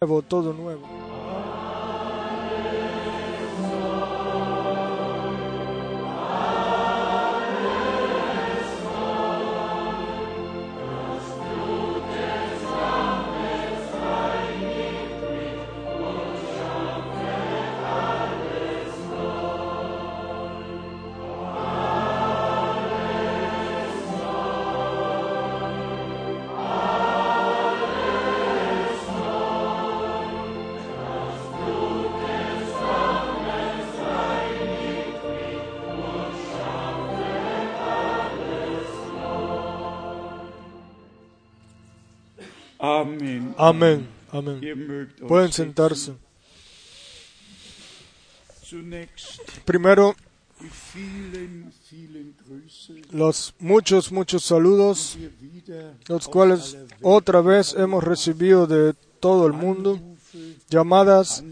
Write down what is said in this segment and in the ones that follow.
nuevo, todo nuevo. Amén, amén. Mögt euch Pueden sentarse. Primero, los muchos, muchos saludos, los cuales otra vez hemos recibido de todo el mundo, llamadas,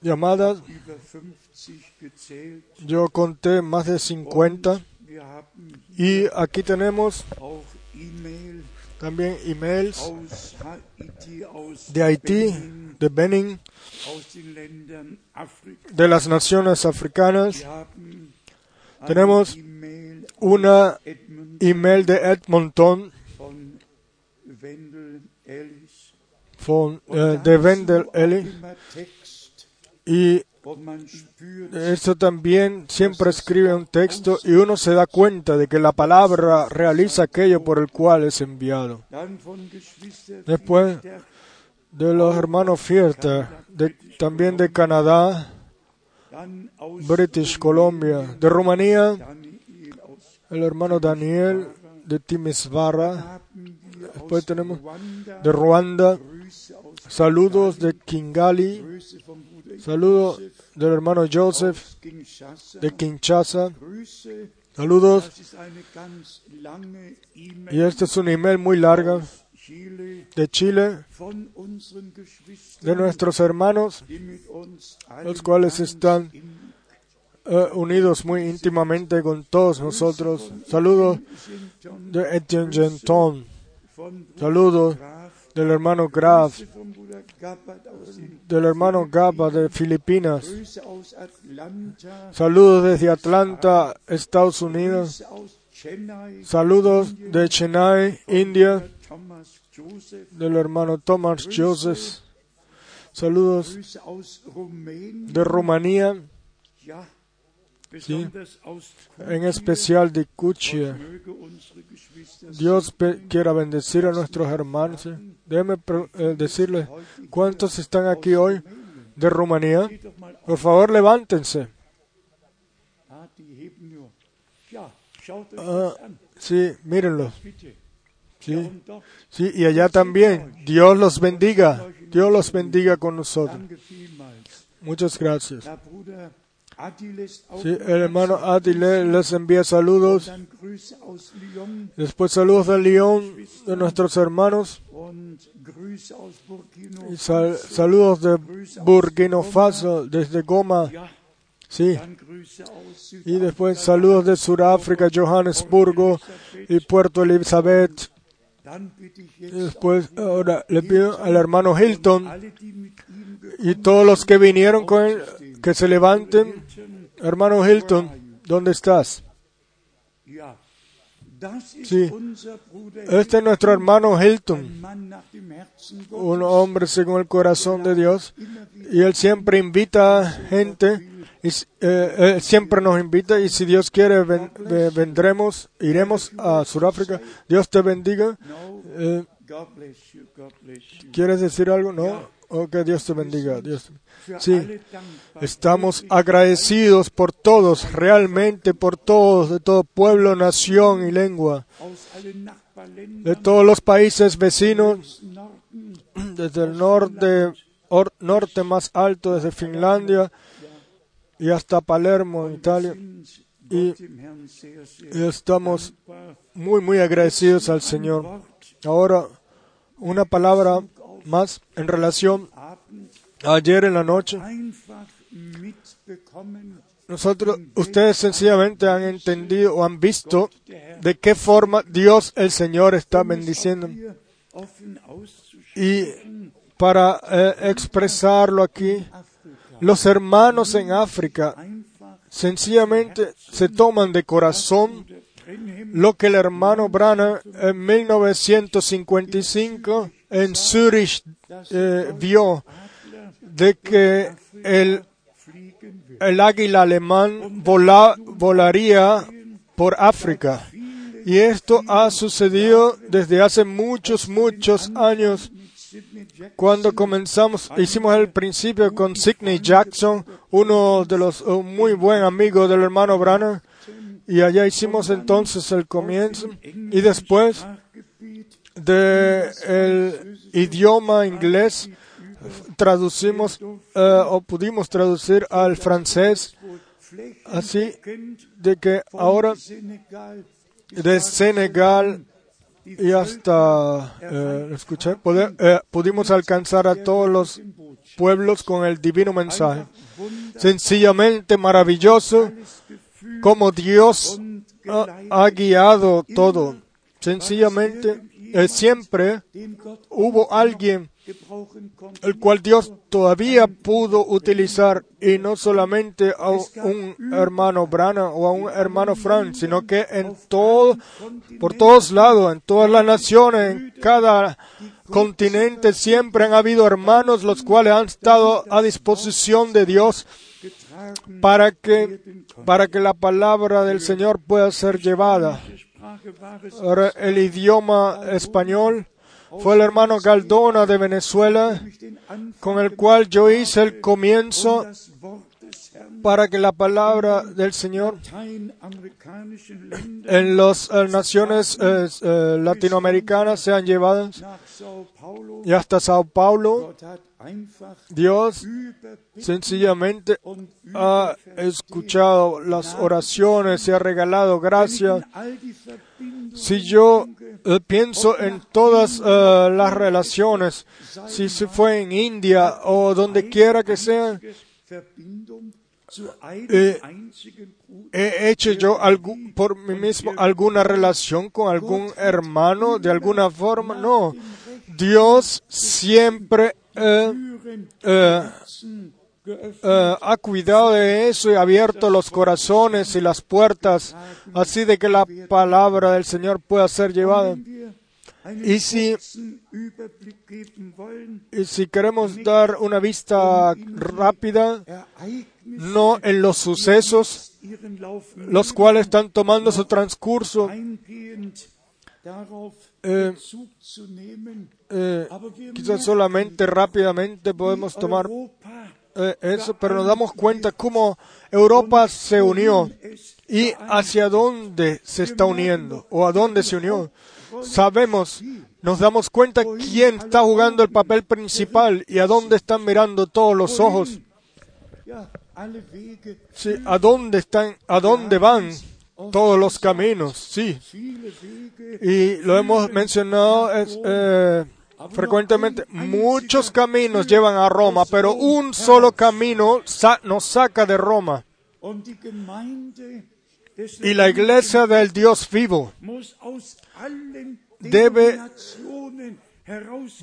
llamadas. über 50 gezählt. Yo conté más de 50 Wir haben y aquí tenemos también emails de Haití, de Benin, de las naciones africanas. Tenemos Una email de Edmonton von Ellis. eh, de Wendell Text, y Esto también siempre escribe un texto y uno se da cuenta de que la palabra realiza aquello por el cual es enviado. Después de los hermanos Fierter, de- también de Canadá, British Columbia, de Rumanía, el hermano Daniel de Timisvara, después tenemos de Ruanda, saludos de Kingali, saludos del hermano Joseph de Kinshasa, saludos. Y este es un email muy Chile de Chile, de nuestros hermanos, los cuales están eh, unidos muy íntimamente con todos nosotros. Saludos de Etienne Genton, saludos del hermano Graf, del hermano Gaba de Filipinas, saludos desde Atlanta, Estados Unidos, saludos de Chennai, India, del hermano Thomas Joseph, saludos de Rumanía, aus en especial de Geschwister Dios quiera bendecir a nuestros hermanos. Pre- eh, decirles cuántos están aquí hoy de Rumanía. Por favor, levántense. Ah, sí, mírenlos. Sí, sí, y allá también. Dios los bendiga. Dios los bendiga con nosotros. Muchas gracias. Sí, el hermano Adile les envía saludos. Después saludos de Lyon, de nuestros hermanos. Y sal- saludos de Burkina Faso, desde Goma. Sí. Y después saludos de Sudáfrica, Johannesburgo y Puerto Elizabeth. Y después ahora le pido al hermano Hilton y todos los que vinieron con él que se levanten. Hermano Hilton, ¿dónde estás? Sí. Este es nuestro hermano Hilton, un hombre según el corazón de Dios. Y él siempre invita a gente, y, eh, él siempre nos invita y si Dios quiere ven- ve- vendremos, iremos a Sudáfrica. Dios te bendiga. Eh. ¿Quieres decir algo? No. O que Dios te bendiga. Dios. Sí, estamos agradecidos por todos, realmente por todos, de todo pueblo, nación y lengua, de todos los países vecinos, desde el norte, or- norte más alto, desde Finlandia y hasta Palermo, Italia. Y- estamos muy, muy agradecidos al Señor. Ahora, una palabra más en relación ayer en la noche. Nosotros, ustedes sencillamente han entendido o han visto de qué forma Dios el Señor está bendiciendo. Y para eh, expresarlo aquí. Los hermanos en África sencillamente se toman de corazón lo que el hermano Branham en 1955 en Zurich eh, vio de que el, el águila alemán vola- volaría por África. Y esto ha sucedido desde hace muchos, muchos años. Cuando comenzamos, hicimos el principio con Sidney Jackson, uno de los un muy buen amigo del hermano Branham, y allá hicimos entonces el comienzo. Y después de el idioma inglés traducimos eh, o pudimos traducir al francés. Así de que ahora de Senegal y hasta eh, escuché poder- eh, pudimos alcanzar a todos los pueblos con el divino mensaje. Sencillamente maravilloso como Dios ha guiado todo. Sencillamente eh, siempre hubo alguien el cual Dios todavía pudo utilizar y no solamente a un hermano Brana o a un hermano Frank, sino que en todo, por todos lados, en todas las naciones, en cada continente siempre han habido hermanos los cuales han estado a disposición de Dios para que para que la palabra del Señor pueda ser llevada. El idioma español fue el hermano Galdona de Venezuela, con el cual yo hice el comienzo para que la palabra del Señor en las eh, naciones eh, eh, latinoamericanas sean llevadas y hasta Sao Paulo. Dios sencillamente ha escuchado las oraciones y ha regalado gracia. Si yo eh, pienso en todas eh, las relaciones, si se fue en India o donde quiera que sea, eh, he hecho yo por mí mismo alguna relación con algún hermano de alguna forma. No, Dios siempre eh, ha cuidado de eso y ha abierto los corazones y las puertas, así de que la palabra del Señor pueda ser llevada. Y si, y si queremos dar una vista rápida, no en los sucesos, los cuales están tomando su transcurso, eh, eh, quizás solamente rápidamente podemos tomar eh, eso, pero nos damos cuenta cómo Europa se unió y hacia dónde se está uniendo o a dónde se unió. Sabemos, nos damos cuenta quién está jugando el papel principal y a dónde están mirando todos los ojos. Sí, a dónde están, a dónde van todos los caminos, sí. Y lo hemos mencionado es, eh, frecuentemente. Muchos caminos llevan a Roma, pero un solo camino sa- nos saca de Roma. Y la iglesia del Dios vivo debe,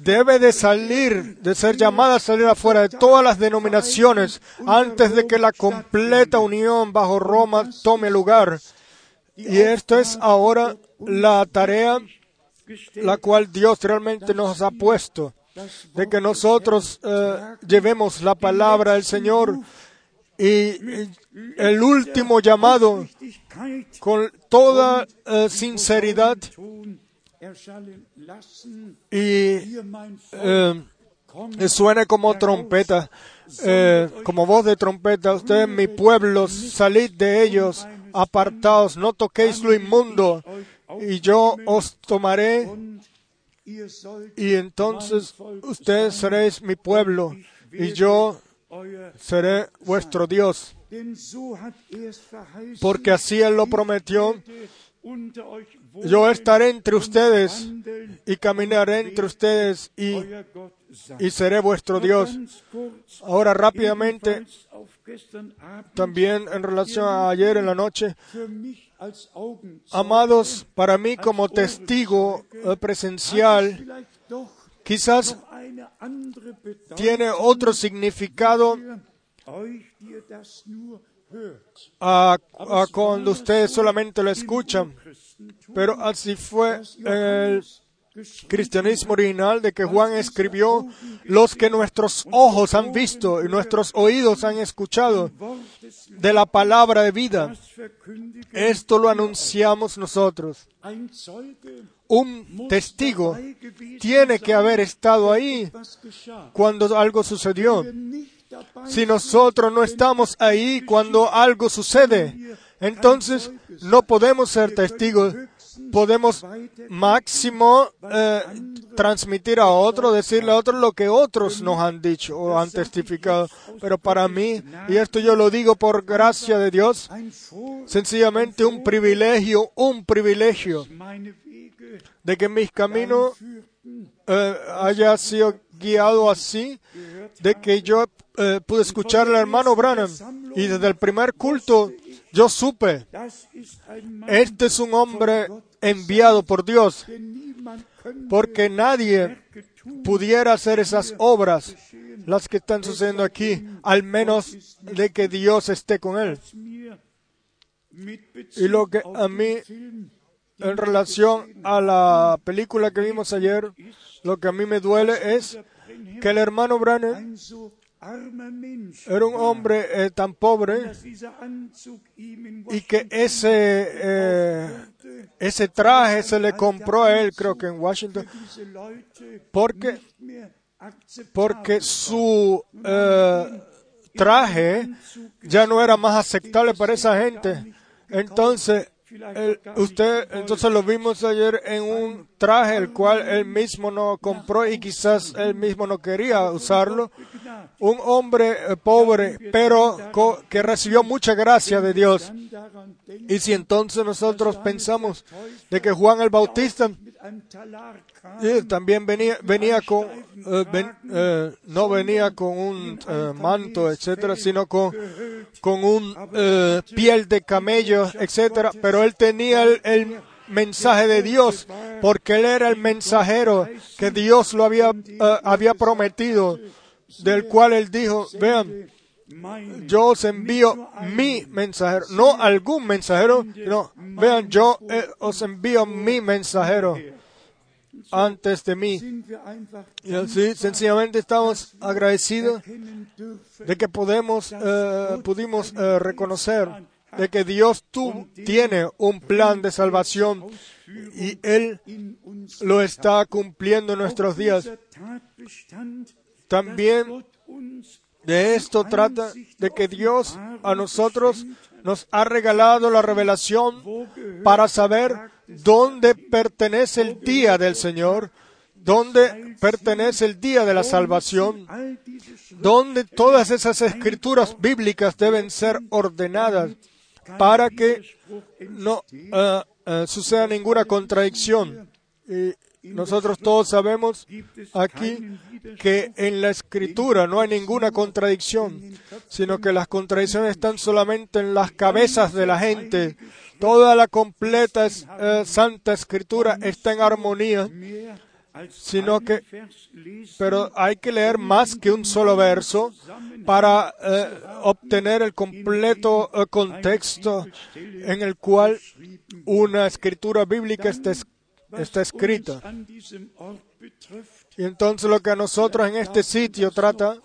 debe de salir, de ser llamada a salir afuera de todas las denominaciones antes de que la completa unión bajo Roma tome lugar. Y esto es ahora la tarea la cual Dios realmente nos ha puesto, de que nosotros eh, llevemos la palabra del Señor y, el último llamado con toda eh, sinceridad y eh, suene como trompeta, como voz de trompeta. Ustedes, mi pueblo, salid de ellos, apartaos, no toquéis lo inmundo, y yo os tomaré, y entonces ustedes seréis mi pueblo, y yo seré vuestro Dios. Porque así Él lo prometió. Yo estaré entre ustedes y caminaré entre ustedes y, y seré vuestro Dios. Ahora rápidamente, también en relación a ayer en la noche, amados, para mí como testigo eh, presencial, quizás tiene otro significado a, a cuando ustedes solamente lo escuchan. Pero así fue el cristianismo original de que Juan escribió los que nuestros ojos han visto y nuestros oídos han escuchado de la palabra de vida. Esto lo anunciamos nosotros. Un testigo tiene que haber estado ahí cuando algo sucedió. Si nosotros no estamos ahí cuando algo sucede, entonces no podemos ser testigos. Podemos máximo eh, transmitir a otro, decirle a otro lo que otros nos han dicho o han testificado. Pero para mí, y esto yo lo digo por gracia de Dios, sencillamente un privilegio, un privilegio de que mis caminos eh, haya sido guiado así, de que yo eh, pude escuchar al hermano Branham y desde el primer culto yo supe, este es un hombre enviado por Dios, porque nadie pudiera hacer esas obras, las que están sucediendo aquí, al menos de que Dios esté con él. Y lo que a mí en relación a la película que vimos ayer, lo que a mí me duele es que el hermano Branham era un hombre eh, tan pobre y que ese, eh, ese traje se le compró a él, creo que en Washington, porque, porque su eh, traje ya no era más aceptable para esa gente. Entonces, el- usted, entonces lo vimos ayer en un traje el cual él mismo no compró y quizás él mismo no quería usarlo. Un hombre eh, pobre, pero que recibió mucha gracia de Dios. Y si entonces nosotros pensamos de que Juan el Bautista también venía, venía con, eh, eh, no venía con un eh, manto, etcétera, sino con, con un piel de camello, etcétera, pero él tenía el, el mensaje de Dios, porque él era el mensajero que Dios lo había, había prometido, del cual él dijo, vean, yo os envío mi mensajero, no algún mensajero, no, vean, yo eh, os envío mi mensajero antes de mí. Y así sencillamente estamos agradecidos de que podemos, eh, pudimos eh, reconocer de que Dios tú tiene un plan de salvación y Él lo está cumpliendo en nuestros días. También De esto trata de que Dios a nosotros nos ha regalado la revelación para saber dónde pertenece el día del Señor, dónde pertenece el día de la salvación, dónde todas esas escrituras bíblicas deben ser ordenadas para que no eh, eh, suceda ninguna contradicción. Y nosotros todos sabemos aquí que en la escritura no hay ninguna contradicción, sino que las contradicciones están solamente en las cabezas de la gente. Toda la completa eh, santa escritura está en armonía, sino que pero hay que leer más que un solo verso para eh, obtener el completo eh, contexto en el cual una escritura bíblica está, es- está escrita. Y entonces lo que a nosotros en este sitio trata,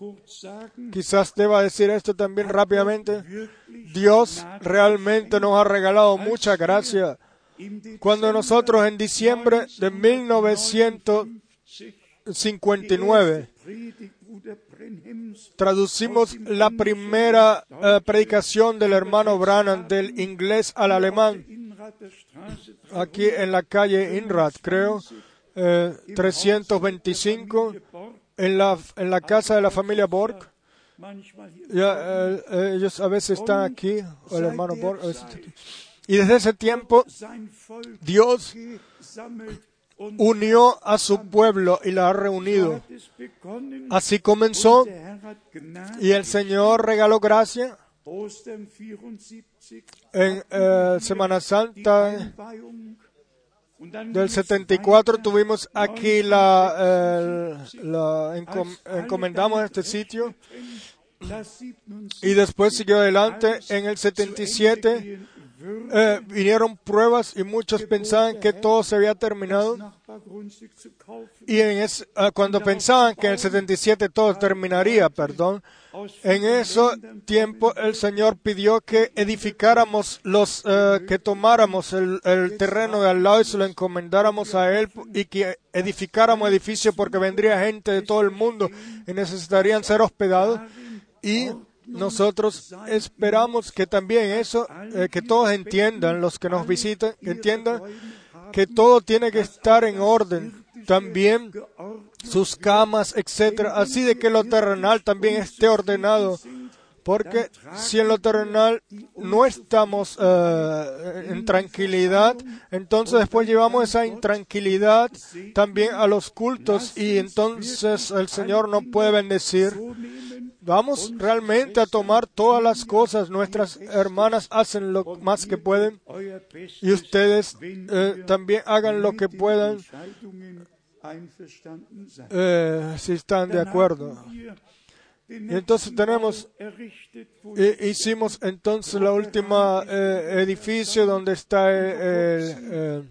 quizás deba decir esto también rápidamente, Dios realmente nos ha regalado mucha gracia. Cuando nosotros en diciembre de 1959 Predigt Bruder Brenhems traducimos la primera eh, predicación del hermano Branham del inglés al alemán aquí en la calle Inrad, creo, eh, 325, Borg, en la, en la casa de la familia Borg. Ya, eh, eh, ellos a veces están aquí, el hermano Borg. Y desde ese tiempo Dios unió a su pueblo y la ha reunido. Así comenzó y el Señor regaló gracia Ostern 74, en eh, Semana Santa. Del 74 tuvimos aquí la, el- la encom- encomendamos este sitio y después siguió adelante en el 77 eh, vinieron pruebas y muchos pensaban que todo se había terminado. Y en es- ah, cuando pensaban que en el 77 todo terminaría, perdón, en ese tiempo el Señor pidió que edificáramos los, eh, que tomáramos el, el terreno de al lado y se lo encomendáramos a Él y que edificáramos edificios porque vendría gente de todo el mundo y necesitarían ser hospedados. Y nosotros esperamos que también eso, eh, que todos entiendan, los que nos visitan, entiendan que todo tiene que estar en orden. También sus camas, etcétera, así de que lo terrenal también esté ordenado. Porque si en lo terrenal no estamos eh, en tranquilidad, entonces después llevamos esa intranquilidad también a los cultos y entonces el Señor no puede bendecir. Vamos realmente a tomar todas las cosas. Nuestras hermanas hacen lo más que pueden y ustedes eh, también hagan lo que puedan eh, si están de acuerdo. Y entonces tenemos- hicimos entonces la última eh, edificio donde está el- el, eh,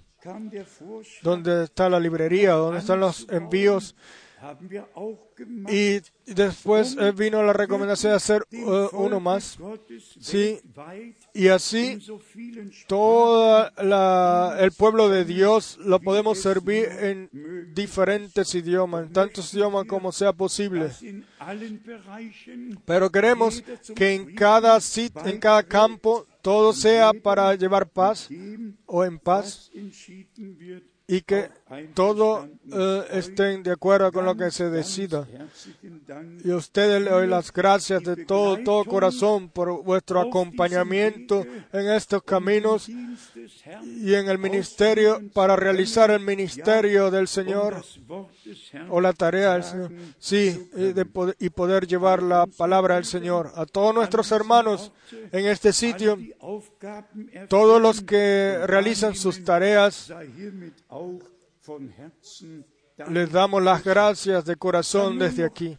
donde está la librería, donde están los envíos y después eh, vino la recomendación de hacer eh, uno más. Sí, y así todo el pueblo de Dios lo podemos servir en diferentes idiomas, en tantos idiomas como sea posible. Pero queremos que en cada sit- en cada campo todo sea para llevar paz o en paz y que todo eh, estén de acuerdo con lo que se decida. Y a ustedes le doy las gracias de todo, todo corazón por vuestro acompañamiento en estos caminos y en el ministerio para realizar el ministerio del Señor o la tarea del Señor. Sí, poder, y poder llevar la palabra del Señor a todos nuestros hermanos en este sitio, todos los que realizan sus tareas, les damos las gracias de corazón desde aquí.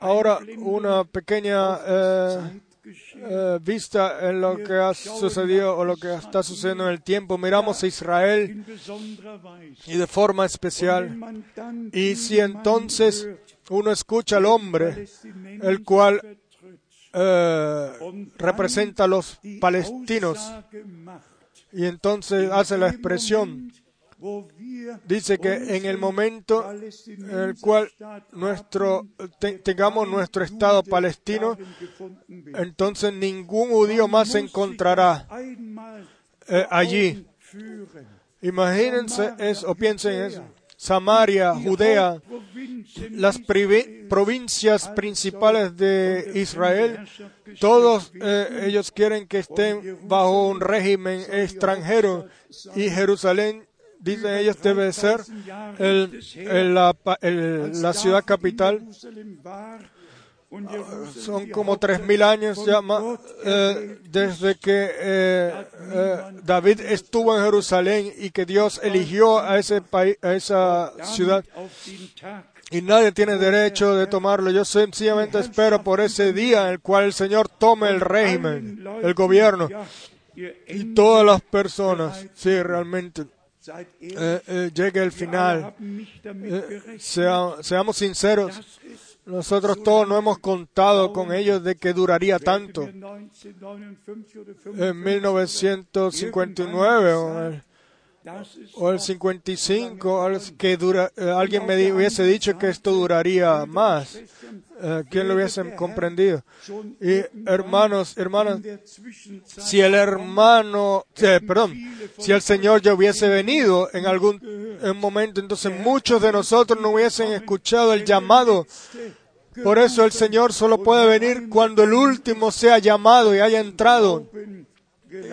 Ahora una pequeña eh, eh, vista en lo que ha sucedido o lo que está sucediendo en el tiempo. Miramos a Israel y de forma especial. Y si entonces uno escucha al hombre, el cual eh, representa a los palestinos, y entonces hace la expresión, dice que en el momento en el cual nuestro, te- tengamos nuestro Estado palestino, entonces ningún judío más se encontrará eh, allí. Imagínense eso, o piensen eso. Samaria, Judea, las provincias principales de Israel, todos eh, ellos quieren que estén bajo un régimen extranjero y Jerusalén, dicen ellos, debe ser el- el- la, la ciudad capital. Son como tres mil años ya eh, desde que eh, eh, David estuvo en Jerusalén y que Dios eligió a ese país, a esa ciudad y nadie tiene derecho de tomarlo. Yo sencillamente espero por ese día en el cual el Señor tome el régimen, el gobierno y todas las personas, sí, realmente eh, eh, llegue el final. Eh, sea- seamos sinceros, nosotros todos no hemos contado con ellos de que duraría tanto. En 1959 o el, o el 55, al- que dura, alguien me hubiese dicho que esto duraría más. Eh, ¿Quién lo hubiese comprendido? Y hermanos, hermanas, si el hermano, eh, perdón, si el Señor ya hubiese venido en algún en momento, entonces muchos de nosotros no hubiesen escuchado el llamado. Por eso el Señor solo puede venir cuando el último sea llamado y haya entrado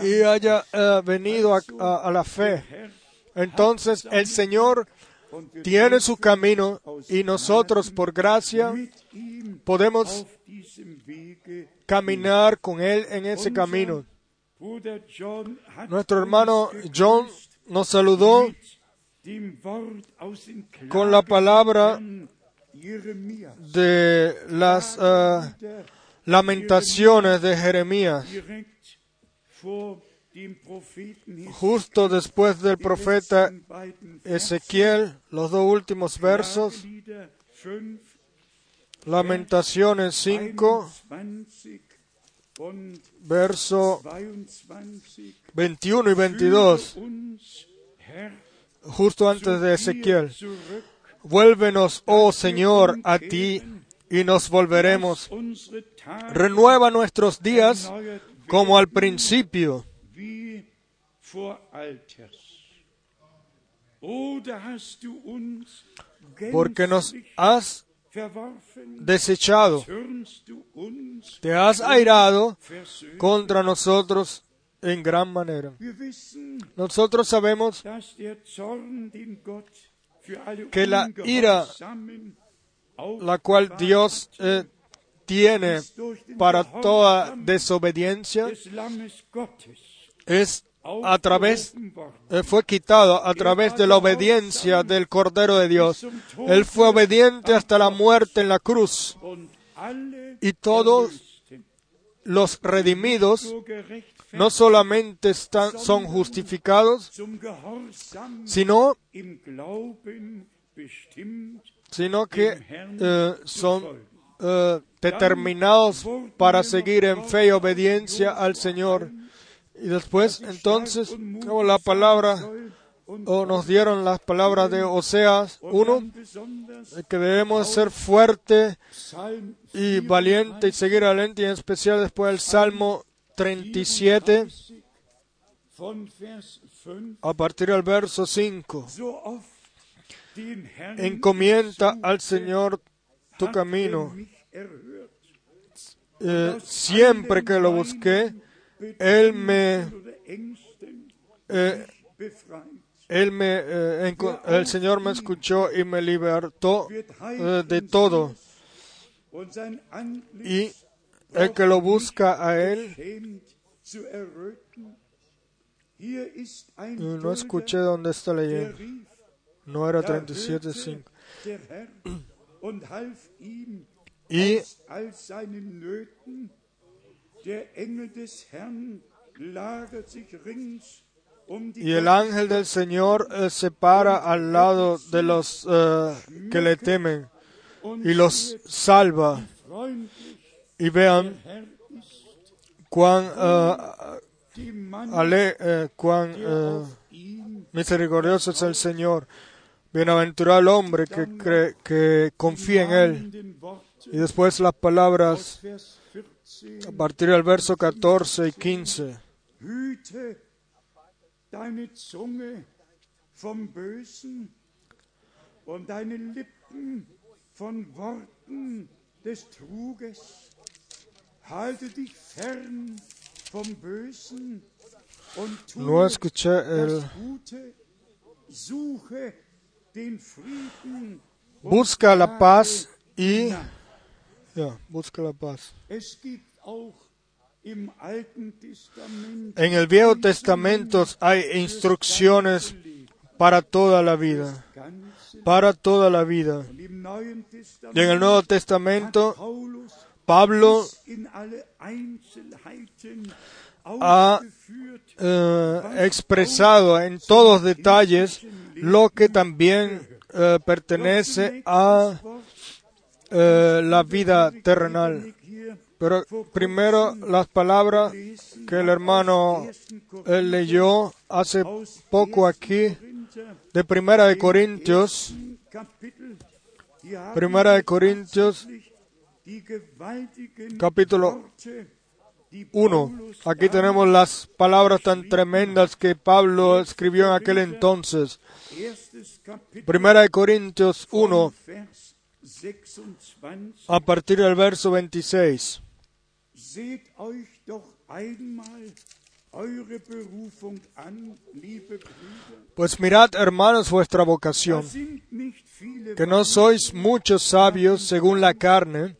y haya eh, venido a, a- a la fe. Entonces el Señor tiene su camino y nosotros por gracia podemos caminar con Él en ese camino. Nuestro hermano John nos saludó con la palabra de las Der lamentaciones de Jeremías, justo después del profeta Ezequiel, los dos últimos versos, Klagelieder 5, Lamentaciones 5, 21 und verso 22. 21 y 22, Führe uns, Herr, justo antes de Ezequiel. Vuélvenos, oh Señor, a ti y nos volveremos. Renueva nuestros días como al principio, porque nos has desechado, te has airado contra nosotros en gran manera. Nosotros sabemos que la ira, la cual Dios eh, tiene para toda desobediencia es a través eh, fue quitado a través de la obediencia del Cordero de Dios. Él fue obediente hasta la muerte en la cruz. Y todos los redimidos no solamente están, son justificados, sino, sino que eh, son eh, determinados para seguir en fe y obediencia al Señor. Y después, entonces, la palabra, o nos dieron las palabras de Oseas 1, besonders que debemos ser fuertes Psalm y valiente y seguir adelante, y en especial después el Salmo 37, 34 von Vers 5 a partir del verso 5. so oft den Herrn Encomienda al Señor tu camino. Eh, siempre que lo busqué, Él me, eh, él me, eh, el Señor me escuchó y me libertó eh, de todo. Y el que lo busca a Él, no escuché dónde está leyendo. No era da 37.5. hörte der Herr und half ihm Y Y el ángel del Señor eh, se para al lado de los eh, que le temen y los salva. Y vean cuán, eh, ale- eh, cuán misericordioso es el Señor. Bienaventurado el hombre que, cree, que confía en Él. Y después las palabras Vers 14 a partir del verso 14 y 15. Hüte deine Zunge vom Bösen und deine Lippen von Worten des Truges. Halte dich fern vom Bösen und No tue escuché el... das Gute. Suche den Frieden. Busca la paz y... nach. Ya, busca la paz. Es gibt auch im Alten Testament En el Viejo Testamento hay instrucciones para toda la vida. Para toda la vida. Y en el Nuevo Testamento, Pablo ha eh, expresado en todos detalles lo que también eh, pertenece a eh, la vida terrenal. Pero primero las palabras que el hermano leyó hace poco aquí de Primera de Corintios, Primera de Corintios capítulo Worte, die 1. Paulus Aquí tenemos las palabras tan tremendas que Pablo escribió en aquel entonces. Primera de Corintios 1, Vers 26. A partir del verso 26. Seht euch doch einmal eure Berufung an, liebe Brüder. Pues mirad, hermanos, vuestra vocación, que no sois muchos sabios según la carne,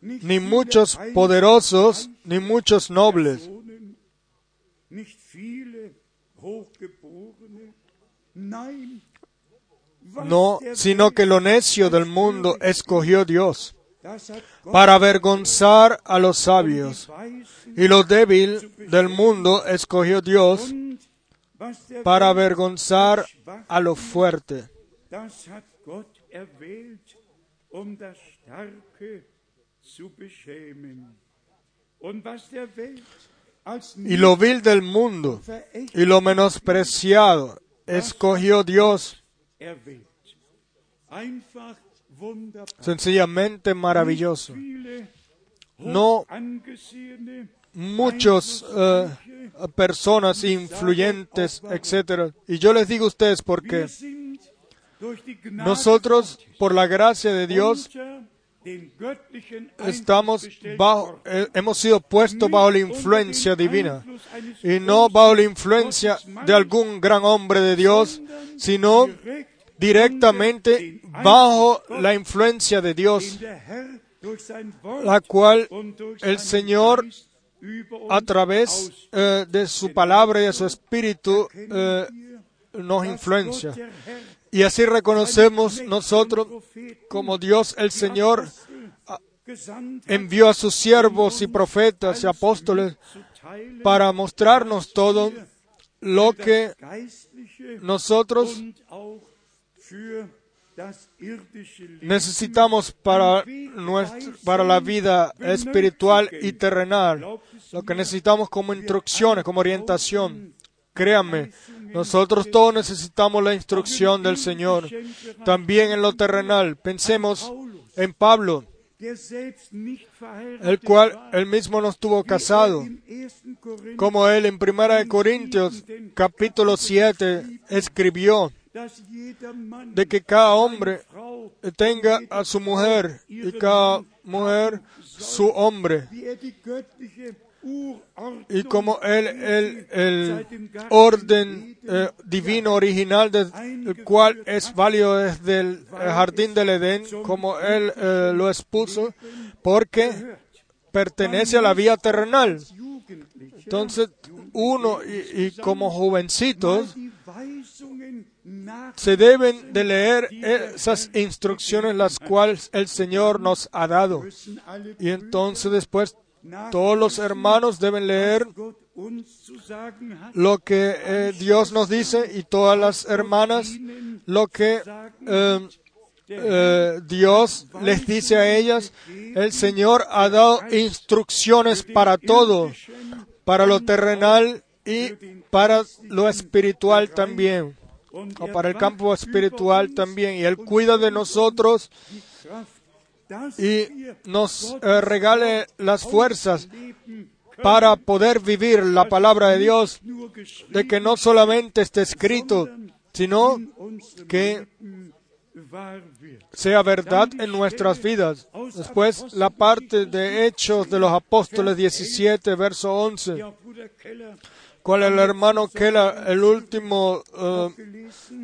ni muchos poderosos, ni muchos nobles, No, sino que lo necio del mundo escogió Dios para avergonzar a los sabios. Y lo débil del mundo escogió Dios para avergonzar a lo fuerte. Y lo vil del mundo y lo menospreciado escogió Dios. Sencillamente maravilloso. No muchos eh, personas influyentes, etcétera. Y yo les digo a ustedes porque nosotros, por la gracia de Dios, estamos bajo, eh, hemos sido puestos bajo la influencia divina. Y no bajo la influencia de algún gran hombre de Dios, sino directamente bajo la influencia de Dios, la cual el Señor a través eh, de su palabra y de su espíritu eh, nos influencia. Y así reconocemos nosotros como Dios el Señor envió a sus siervos y profetas y apóstoles para mostrarnos todo lo que nosotros necesitamos para, nuestra, para la vida espiritual y terrenal, lo que necesitamos como instrucciones, como orientación. Créanme, nosotros todos necesitamos la instrucción del Señor, también en lo terrenal. Pensemos en Pablo, el cual él mismo no estuvo casado, como él en Primera de Corintios capítulo 7 escribió de que cada hombre tenga a su mujer y cada mujer su hombre. Y como él, el, el orden eh, divino original del cual es válido desde el jardín del Edén, como él eh, lo expuso, porque pertenece a la vía terrenal. Entonces, uno y, y como jovencitos se deben de leer esas instrucciones las cuales el Señor nos ha dado. Y entonces después todos los hermanos deben leer lo que eh, Dios nos dice y todas las hermanas lo que eh, eh, Dios les dice a ellas. El Señor ha dado instrucciones para todo, para lo terrenal y para lo espiritual también, o para el campo espiritual también. Y Él cuida de nosotros y nos eh, regale las fuerzas para poder vivir la palabra de Dios, de que no solamente esté escrito, sino que sea verdad en nuestras vidas. Después, la parte de Hechos de los Apóstoles 17, verso 11, cual el hermano Keller, el último, uh,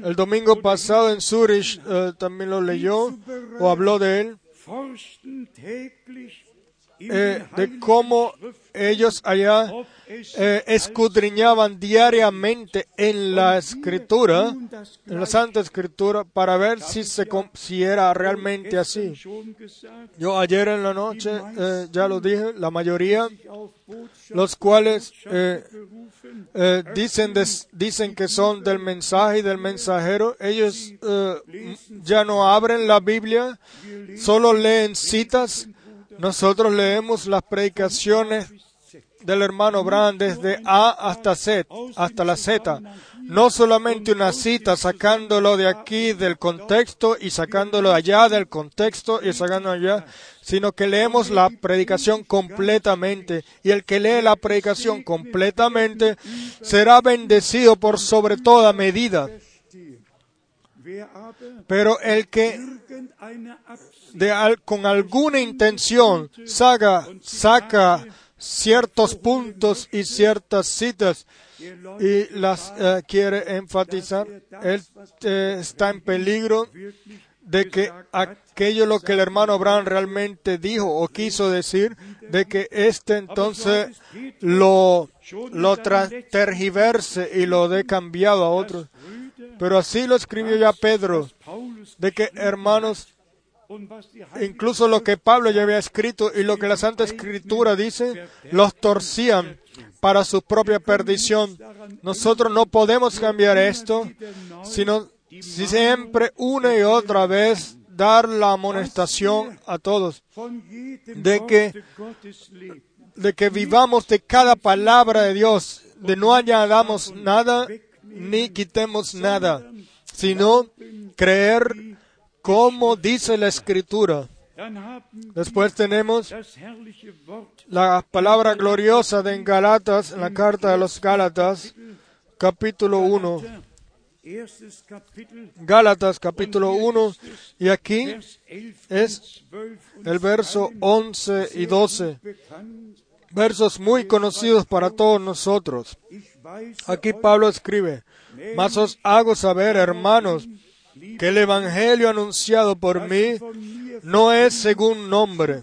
el domingo pasado en Zurich, uh, también lo leyó o habló de él. Eh, de cómo ellos allá eh, escudriñaban diariamente en la escritura, en la Santa Escritura, para ver si, se, si era realmente así. Yo ayer en la noche eh, ya lo dije, la mayoría, los cuales dicen, dicen que son del mensaje y del mensajero, ellos ya no abren la Biblia, solo leen citas. Nosotros leemos las predicaciones del hermano Brand desde A hasta Z, hasta la Z. No solamente una cita sacándolo de aquí del contexto y sacándolo allá del contexto y sacándolo allá, sino que leemos la predicación completamente. Y el que lee la predicación completamente será bendecido por sobre toda medida. Pero el que de con alguna intención saca, saca ciertos puntos y ciertas citas y las uh, quiere enfatizar, él eh, está en peligro de que aquello lo que el hermano Abraham realmente dijo o quiso decir, de que éste entonces lo, lo tergiverse y lo dé cambiado a otros. Pero así lo escribió ya Pedro, de que hermanos, incluso lo que Pablo ya había escrito y lo que la Santa Escritura dice, los torcían para su propia perdición. Nosotros no podemos cambiar esto, sino si siempre una y otra vez dar la amonestación a todos de que, de que vivamos de cada palabra de Dios, de no añadamos nada ni quitemos nada, sino creer como dice la Escritura. Después tenemos la palabra gloriosa de en Galatas, en la carta de los Gálatas, capítulo 1. Gálatas capítulo 1 y aquí es el verso 11 y 12, versos muy conocidos para todos nosotros. Aquí Pablo escribe, mas os hago saber, hermanos, que el Evangelio anunciado por mí no es según nombre,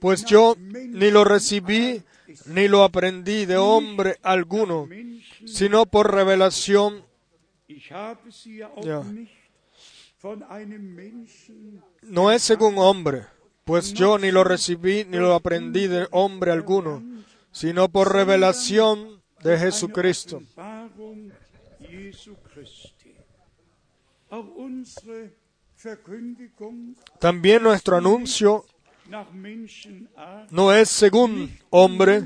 pues yo ni lo recibí ni lo aprendí de hombre alguno, sino por revelación. No es según hombre, pues yo ni lo recibí ni lo aprendí de hombre alguno, sino por revelación de Jesucristo. También nuestro anuncio no es según hombre,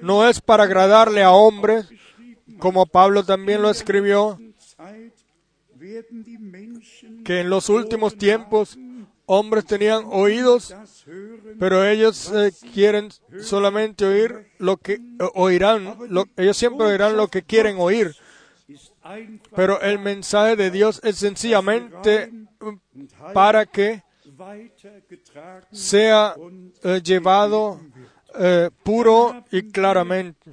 no es para agradarle a hombre, como Pablo también lo escribió, que en los últimos tiempos hombres tenían oídos, pero ellos eh, quieren solamente oír lo que oirán, ellos siempre oirán lo que quieren oír. Pero el mensaje de Dios es sencillamente para que sea eh, llevado eh, puro y claramente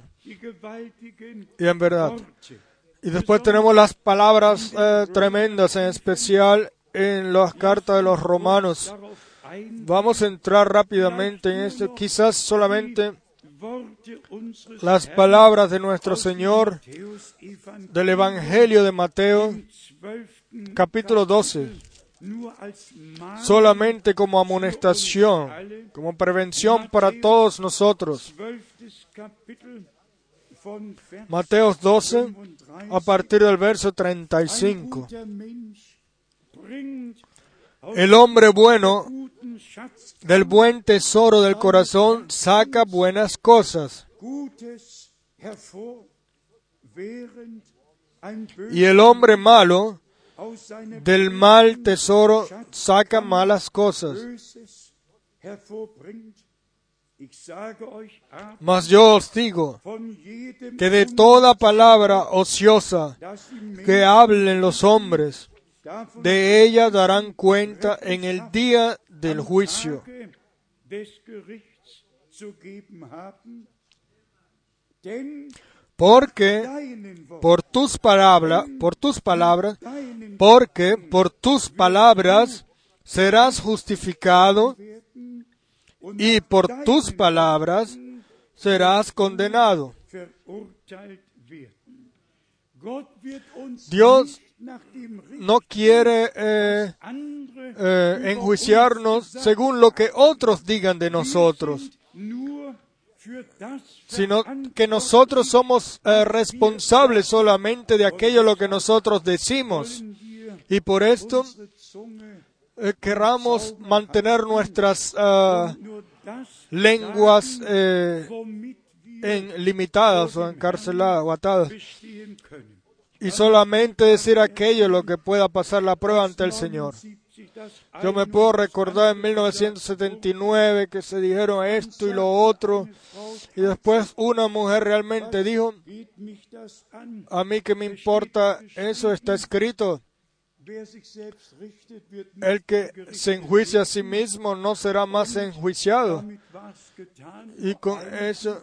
y en verdad. Y después tenemos las palabras eh, tremendas, en especial en las cartas de los romanos. Vamos a entrar rápidamente en esto, quizás solamente las palabras de nuestro Señor del Evangelio de Mateo, capítulo 12 solamente como amonestación, como prevención para todos nosotros. Mateo 12, a partir del verso 35. El hombre bueno del buen tesoro del corazón saca buenas cosas. Y el hombre malo del mal tesoro saca malas cosas. Mas yo os digo que de toda palabra ociosa que hablen los hombres, de ella darán cuenta en el día del juicio. Porque por tus palabras, por tus palabras, porque por tus palabras serás justificado y por tus palabras serás condenado. Dios no quiere eh, eh, enjuiciarnos según lo que otros digan de nosotros sino que nosotros somos eh, responsables solamente de aquello lo que nosotros decimos. Y por esto querramos mantener nuestras lenguas en, limitadas o encarceladas o atadas y solamente decir aquello lo que pueda pasar la prueba ante el Señor. Yo me puedo recordar en 1979 que se dijeron esto y lo otro, y después una mujer realmente dijo, a mí que me importa, eso está escrito. El que se enjuicia a sí mismo no será más enjuiciado. Y con eso,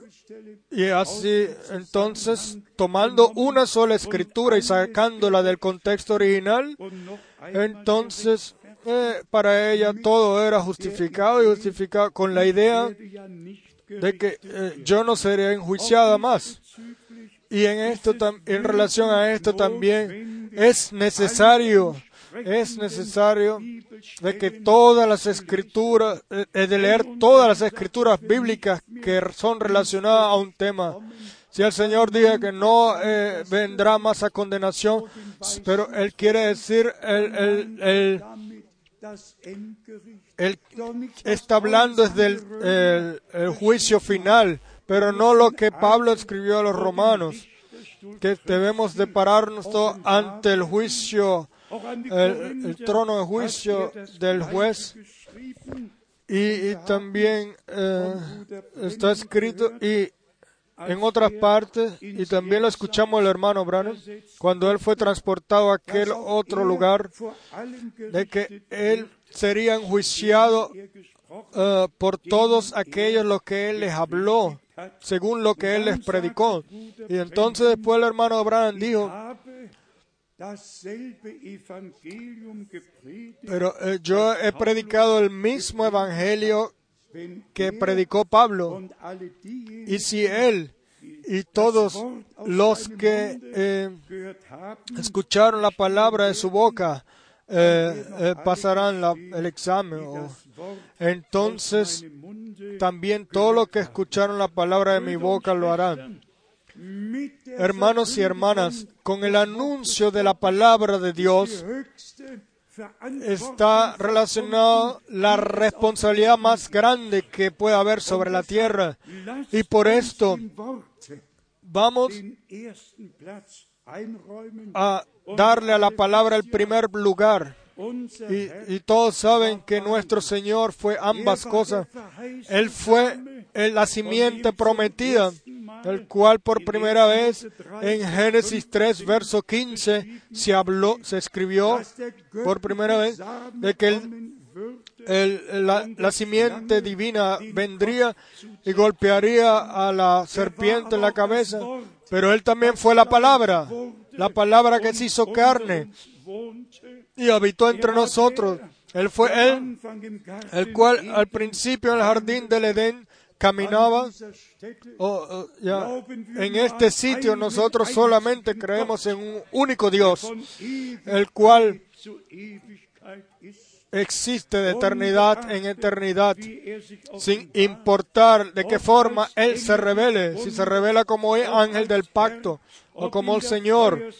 y así, entonces, tomando una sola escritura y sacándola del contexto original, entonces, eh, para ella todo era justificado y justificado con la idea de que eh, yo no seré enjuiciada más. Y en esto, en relación a esto también es necesario, es necesario de que todas las escrituras, eh, de leer todas las escrituras bíblicas que son relacionadas a un tema. Si el Señor dice que no eh, vendrá más a condenación, pero Él quiere decir, Él, él, él, está hablando desde el, el juicio final pero no lo que Pablo escribió a los romanos, que debemos de pararnos ante el juicio, el, trono de juicio del juez. Y, también eh, está escrito y en otras partes, y también lo escuchamos el hermano Branham, cuando él fue transportado a aquel otro lugar, de que él sería enjuiciado eh, por todos aquellos los que él les habló según lo que él les predicó. Y entonces después el hermano Abraham dijo, pero eh, yo he predicado el mismo evangelio que predicó Pablo. Y si él y todos los que eh, escucharon la palabra de su boca eh, pasarán el examen. entonces también todo lo que escucharon la palabra de mi boca lo harán. Hermanos y hermanas, con el anuncio de la palabra de Dios está relacionada la responsabilidad más grande que puede haber sobre la tierra. Y por esto vamos a darle a la palabra el primer lugar. Y, todos saben que nuestro Señor fue ambas cosas. Él fue la simiente prometida, el cual por primera vez en Génesis 3, verso 15, se habló, se escribió por primera vez de que la, la, simiente divina vendría y golpearía a la serpiente en la cabeza, pero él también fue la palabra, la palabra que se hizo carne y habitó entre nosotros. Él fue Él, el cual al principio en el jardín del Edén caminaba. Oh, oh, en este sitio nosotros solamente creemos en un único Dios, el cual existe de eternidad en eternidad, sin importar de qué forma Él se revele, si se revela como ángel del pacto, o como el Señor,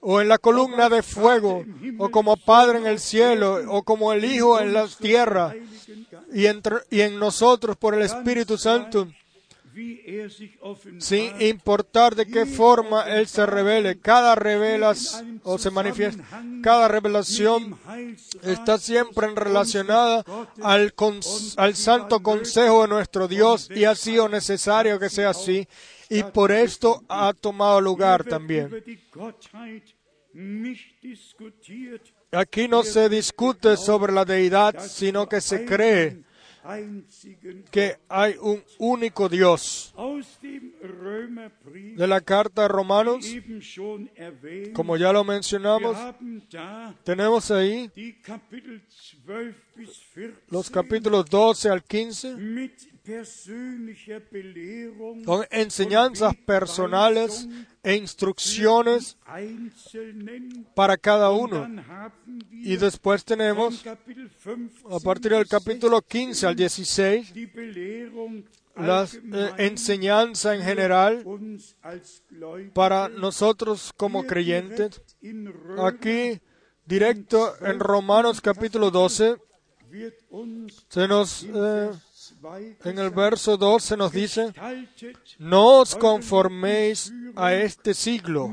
o en la columna de fuego, o como Padre en el cielo, o como el Hijo en la tierra, y, y en nosotros por el Espíritu Santo sin importar de qué forma Él se revele. Cada revelación o se manifiesta, cada revelación está siempre relacionada al, al santo consejo de nuestro Dios y ha sido necesario que sea así y por esto ha tomado lugar también. Aquí no se discute sobre la deidad, sino que se cree que hay un único Dios. De la carta de Romanos, como ya lo mencionamos, tenemos ahí los capítulos 12 al 15 con enseñanzas personales e instrucciones para cada uno. Y después tenemos, a partir del capítulo 15 al 16, la eh, enseñanza en general para nosotros como creyentes. Aquí, directo en Romanos capítulo 12, se nos eh, en el verso 2 se nos dice, no os conforméis a este siglo,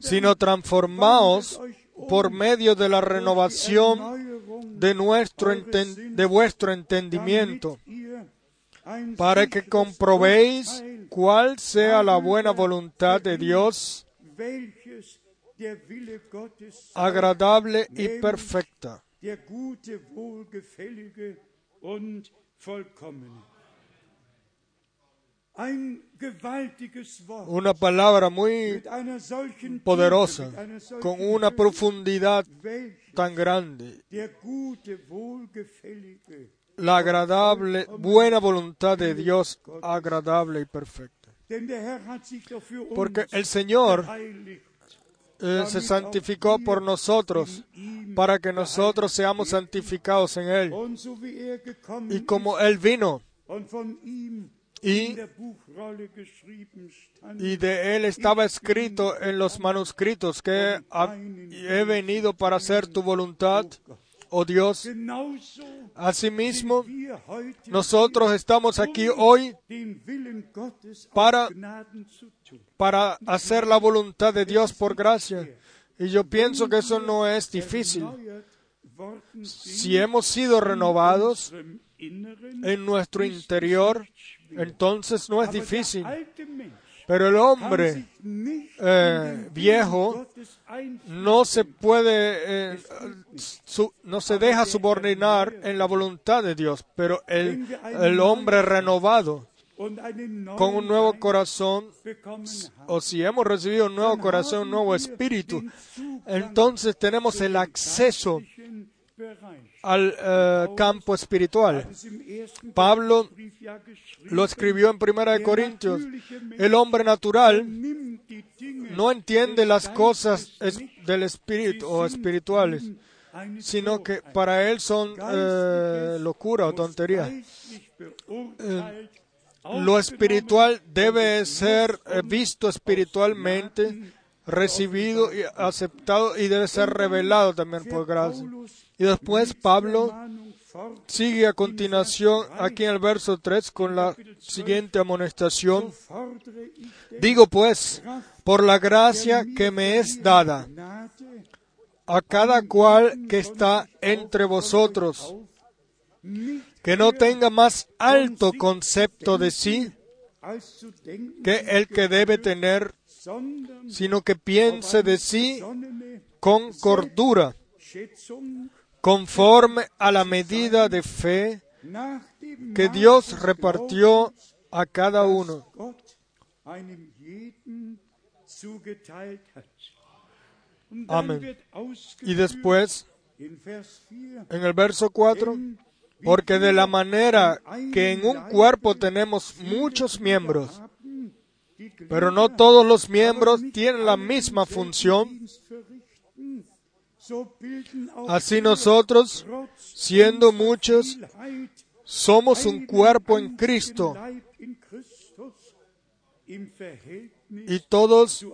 sino transformaos por medio de la renovación de, nuestro de vuestro entendimiento, para que comprobéis cuál sea la buena voluntad de Dios, agradable y perfecta. Una palabra muy poderosa, con una profundidad tan grande. La agradable, buena voluntad de Dios, agradable y perfecta. Porque el Señor se santificó por nosotros, para que nosotros seamos santificados en Él. Y como Él vino y, de Él estaba escrito en los manuscritos que he venido para hacer tu voluntad, oh Dios. Asimismo, nosotros estamos aquí hoy Para- para hacer la voluntad de Dios por gracia. Y yo pienso que eso no es difícil. Si hemos sido renovados en nuestro interior, entonces no es difícil. Pero el hombre eh, viejo no se puede, eh, su- no se deja subordinar en la voluntad de Dios, pero el, el hombre renovado con un nuevo corazón, o si hemos recibido un nuevo corazón, un nuevo espíritu, entonces tenemos el acceso. Al eh, campo espiritual. Pablo lo escribió en Primera de Corintios. El hombre natural no entiende las cosas del espíritu o espirituales, sino que para él son eh, locura o tontería. beurteilt, Lo espiritual debe ser eh, visto espiritualmente, recibido y aceptado y debe ser revelado también por gracia. Y después Pablo sigue a continuación aquí en el verso 3 con la siguiente amonestación. Digo pues, por la gracia que me es dada a cada cual que está entre vosotros, que no tenga más alto concepto de sí que el que debe tener, sino que piense de sí con cordura, conforme a la medida de fe que Dios repartió a cada uno. Amén. Y después, in Vers 4, en el verso 4, porque de la manera que en un cuerpo tenemos muchos miembros, pero no todos los miembros tienen la misma función, así nosotros, siendo muchos, somos un cuerpo en Cristo y todos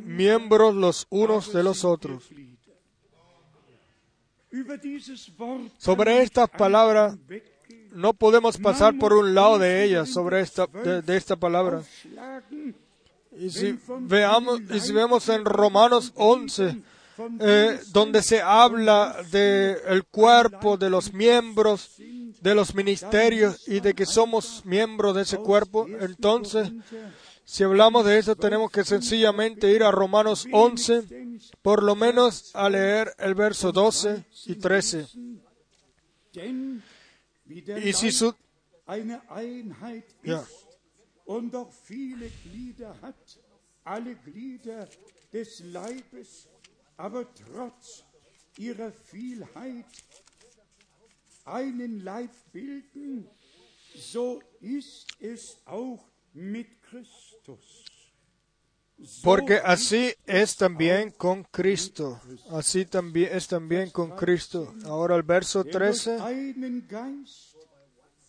miembros los unos de los otros. Sobre estas palabras. No podemos pasar por un lado de ellas, sobre esta, de, de esta palabra. Y si, veamos, y si vemos en Romanos 11, eh, donde se habla del el cuerpo, de los miembros, de los ministerios y de que somos miembros de ese cuerpo, entonces, si hablamos de eso, tenemos que sencillamente ir a Romanos 11, por lo menos a leer el verso 12 y 13. wie der ist Ja. und doch viele Glieder hat, alle Glieder des Leibes, aber trotz ihrer Vielheit einen Leib bilden, so ist es auch mit Christus. Porque así es también con Cristo. Así también es también con Cristo. Ahora el verso Denn durch 13, einen Geist.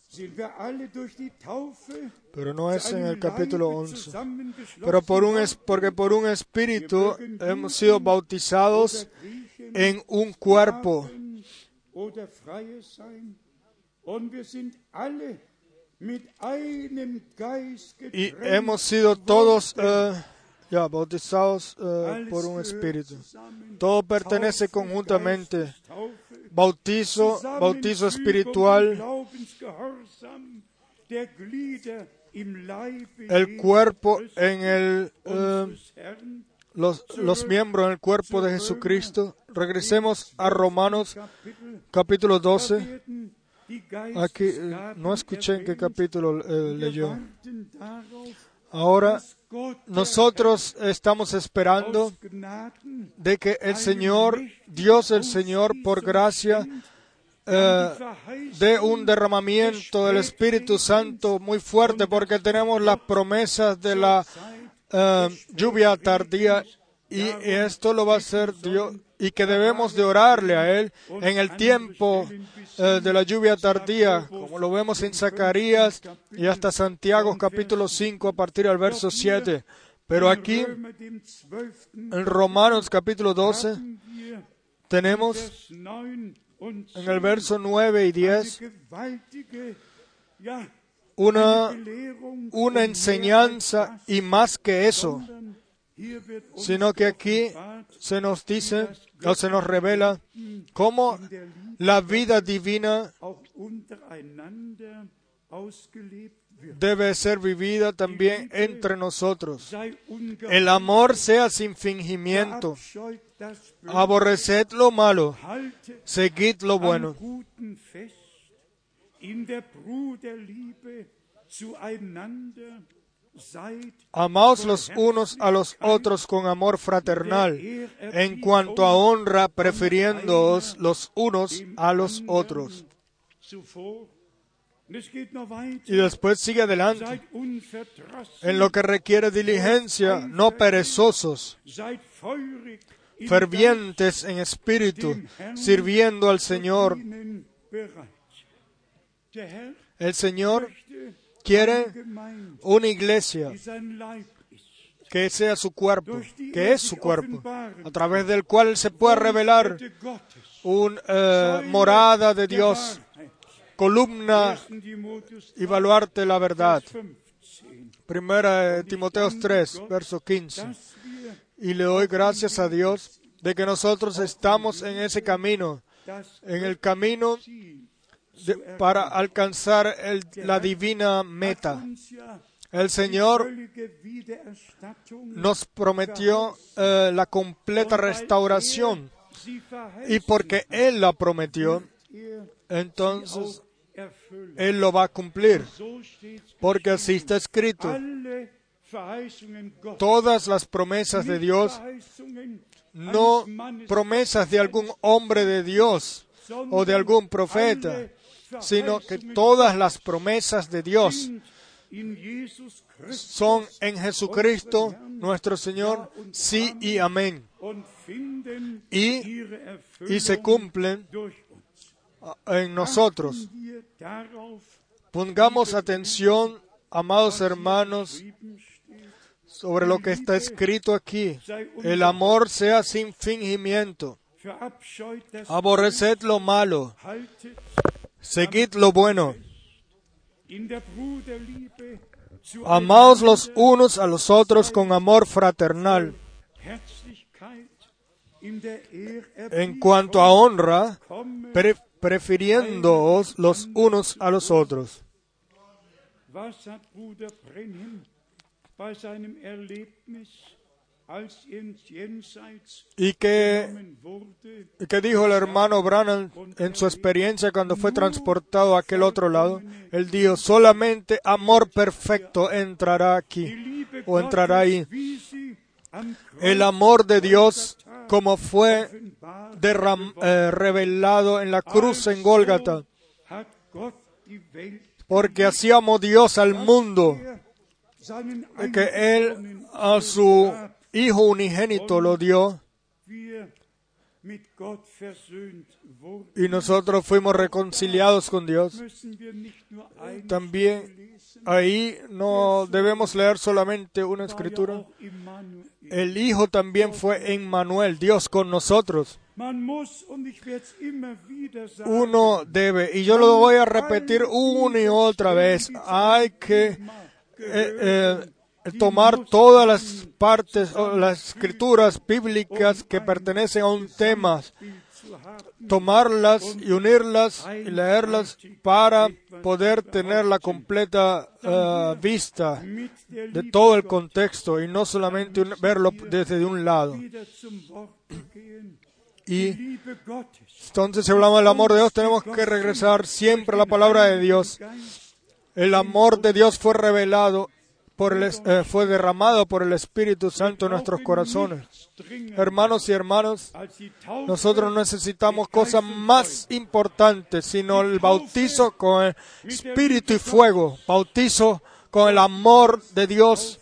Sind wir alle durch die Taufe pero no es en el capítulo Leibe 11. zusammengeschlossen Pero por un es, porque por un espíritu hemos sido bautizados en un cuerpo. Y hemos sido todos eh, ya bautizados eh, por un espíritu. Todo pertenece conjuntamente. Bautizo, bautizo espiritual, el cuerpo en el, eh, los, los miembros en el cuerpo de Jesucristo. Regresemos a Romanos capítulo da 12. werden die Aquí eh, no escuché en qué capítulo eh, leyó. Ahora nosotros estamos esperando de que el Señor, Dios el Señor, por gracia, eh, de un derramamiento del Espíritu Santo muy fuerte, porque tenemos las promesas de la eh, lluvia tardía y esto lo va a hacer Dios y que debemos de orarle a Él en el tiempo eh, de la lluvia tardía, como lo vemos en Zacarías y hasta Santiago capítulo 5 a partir del verso 7. Pero aquí, en Romanos capítulo 12, tenemos en el verso 9 y 10 una, una enseñanza y más que eso, sino que aquí se nos dice o se nos revela cómo la vida divina debe ser vivida también entre nosotros. El amor sea sin fingimiento. Aborreced lo malo, seguid lo bueno. Amaos los unos a los otros con amor fraternal, en cuanto a honra, prefiriéndoos los unos a los otros. Y después sigue adelante. En lo que requiere diligencia, no perezosos, fervientes en espíritu, sirviendo al Señor. El Señor quiere una iglesia que sea su cuerpo, que es su cuerpo, a través del cual se pueda revelar una eh, morada de Dios, columna y baluarte la verdad. Primera de Timoteo 3, verso 15. Y le doy gracias a Dios de que nosotros estamos en ese camino, en el camino para alcanzar la divina meta. El Señor nos prometió eh, la completa restauración y porque Él la prometió, entonces Él lo va a cumplir, porque así está escrito. Todas las promesas de Dios, no promesas de algún hombre de Dios o de algún profeta, sino que todas las promesas de Dios son en Jesucristo nuestro Señor, sí y amén. Y, y se cumplen en nosotros. Pongamos atención, amados hermanos, sobre lo que está escrito aquí. El amor sea sin fingimiento. Aborreced lo malo. Seguid lo bueno. Amaos los unos a los otros con amor fraternal. En cuanto a honra, pre- prefiriéndoos los unos a los otros. ¿Y y qué dijo el hermano Branham en su experiencia cuando fue transportado a aquel otro lado? Él dijo, solamente amor perfecto entrará aquí o entrará ahí. El amor de Dios como fue derram- eh, revelado en la cruz en Gólgata, porque así amó Dios al mundo, er que Él a su Hijo unigénito lo dio y nosotros fuimos reconciliados con Dios. También ahí no debemos leer solamente una escritura. El Hijo también fue Emmanuel, Dios con nosotros. Uno debe, y yo lo voy a repetir una y otra vez, hay que eh, eh, tomar todas las partes las escrituras bíblicas que pertenecen a un tema tomarlas y unirlas y leerlas para poder tener la completa uh, vista de todo el contexto y no solamente verlo desde un lado. Y entonces, si hablamos del amor de Dios, tenemos que regresar siempre a la palabra de Dios. El amor de Dios fue revelado, por el, eh, fue derramado por el Espíritu Santo en nuestros corazones. Hermanos y hermanas, nosotros necesitamos cosas más importantes, sino el bautizo con el Espíritu y fuego, bautizo con el amor de Dios,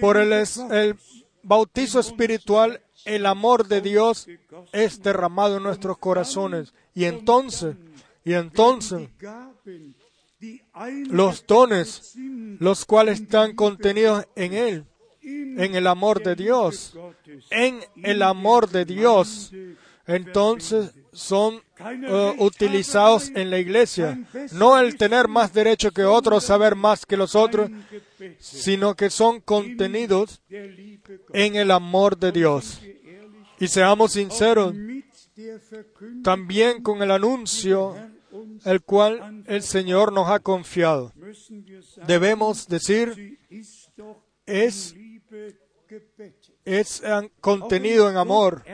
por el, el bautizo espiritual el amor de Dios es derramado en nuestros corazones. Y entonces, y entonces, los dones, los cuales están contenidos en Él, en el amor de Dios, en el amor de Dios, entonces son uh, utilizados en la iglesia. No el tener más derecho que otros, saber más que los otros, sino que son contenidos en el amor de Dios. Y seamos sinceros, también con el anuncio el cual el Señor nos ha confiado. Debemos decir, es, es contenido en amor.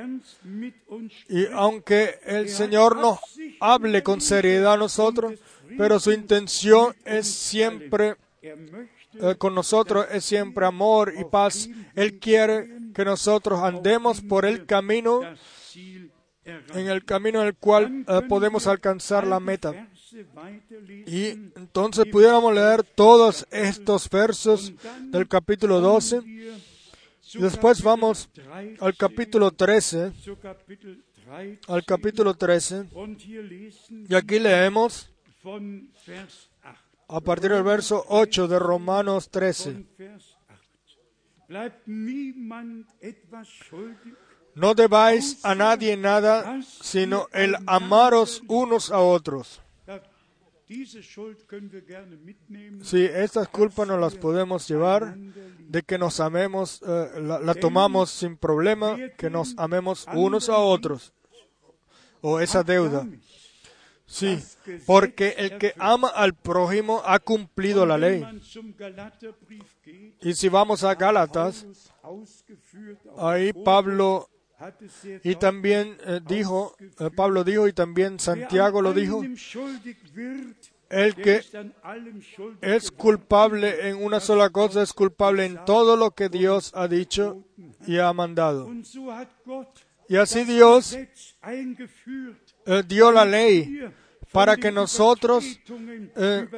Y aunque el Señor nos hable con seriedad a nosotros, pero su intención es siempre eh, con nosotros es siempre amor y paz. Él quiere que nosotros andemos por el camino, en el camino en el cual eh, podemos alcanzar la meta. Y entonces pudiéramos leer todos estos versos del capítulo 12. Y después vamos al capítulo 13. Al capítulo 13. Y aquí leemos a partir del verso 8 de Romanos 13. No debáis a nadie nada, sino el amaros unos a otros. Sí, estas culpas no las podemos llevar, de que nos amemos, eh, la, la, tomamos sin problema, que nos amemos unos a otros, o esa deuda. Sí, porque el que ama al prójimo ha cumplido la ley. Y si vamos a Gálatas, ahí Pablo y también eh, dijo, eh, Pablo dijo y también Santiago lo dijo, el que es culpable en una sola cosa es culpable en todo lo que Dios ha dicho y ha mandado. Y así Dios eh, dio la ley para que nosotros eh,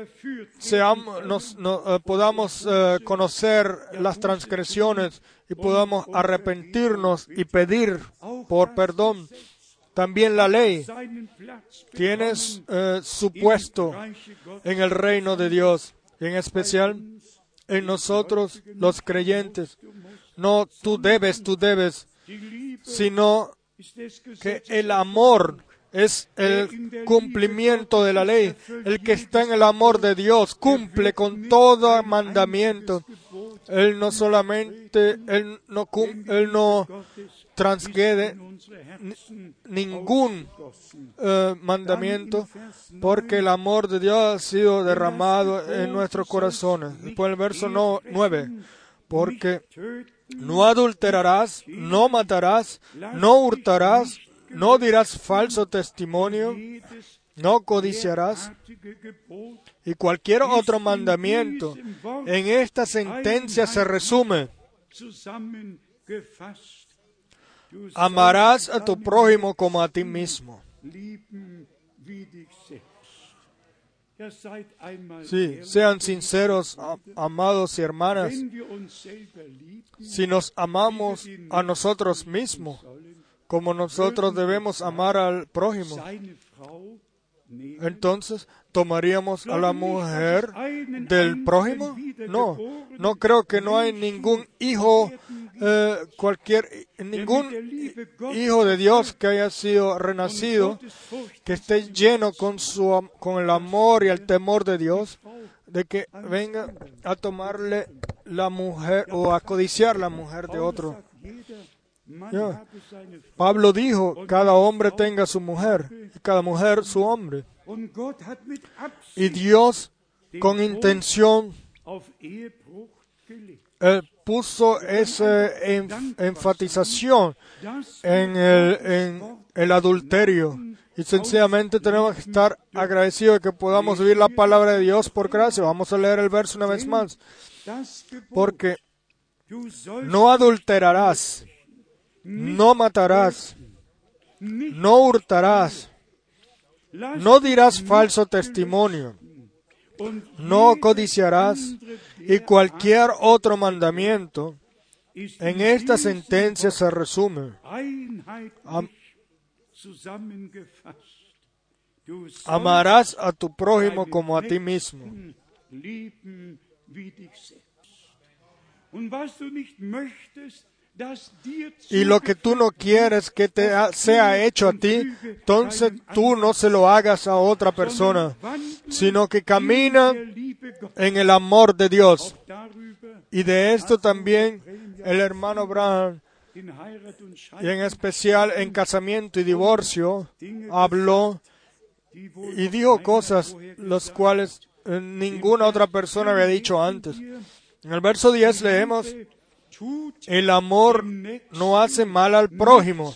eh, podamos eh, conocer las transgresiones y podamos arrepentirnos y pedir por perdón. También la ley tiene su puesto en el reino de Dios, en especial en nosotros los creyentes. No tú debes, tú debes, sino que el amor es el cumplimiento de la ley. El que está en el amor de Dios cumple con todo mandamiento. Él no solamente, él no, él no transgrede ningún eh, mandamiento porque el amor de Dios ha sido derramado en nuestros corazones. Después el verso no, 9. Porque no adulterarás, no matarás, no hurtarás, no dirás falso testimonio, no codiciarás y cualquier otro mandamiento. En esta sentencia se resume. Amarás a tu prójimo como a ti mismo. Sí, sean sinceros, amados y hermanas. Si nos amamos a nosotros mismos, como nosotros debemos amar al prójimo. Entonces, ¿tomaríamos a la mujer del prójimo? No, no creo que no hay ningún hijo, eh, cualquier, ningún hijo de Dios que haya sido renacido, que esté lleno con, su, con el amor y el temor de Dios, de que venga a tomarle la mujer o a codiciar la mujer de otro. Pablo dijo, cada hombre tenga su mujer y cada mujer su hombre. Y Dios, con intención, puso esa en- enfatización en el, en el adulterio. Y sencillamente tenemos que estar agradecidos de que podamos vivir la palabra de Dios por gracia. Vamos a leer el verso una vez más. Porque no adulterarás, no matarás, no hurtarás, no dirás falso testimonio, no codiciarás y cualquier otro mandamiento. En esta sentencia se resume. Amarás a tu prójimo como a ti mismo. Y lo que tú no quieres que te sea hecho a ti, entonces tú no se lo hagas a otra persona, sino que camina en el amor de Dios. Y de esto también el hermano und y en especial en casamiento y divorcio, habló y dijo cosas las cuales eh, ninguna otra persona había dicho antes. En el verso 10 leemos, el amor no hace mal al prójimo.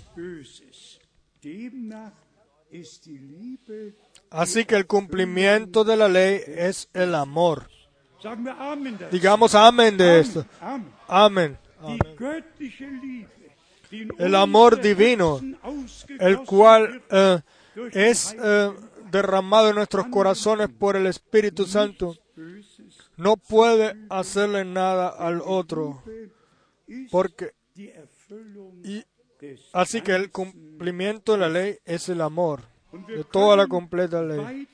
Así que el cumplimiento de la ley es el amor. Digamos amén de esto. Amén. El amor divino, El cual eh, es eh, derramado en nuestros corazones por el Espíritu Santo, no puede hacerle nada al otro. Porque, y- así que el cumplimiento de la ley es el amor, de toda la completa ley.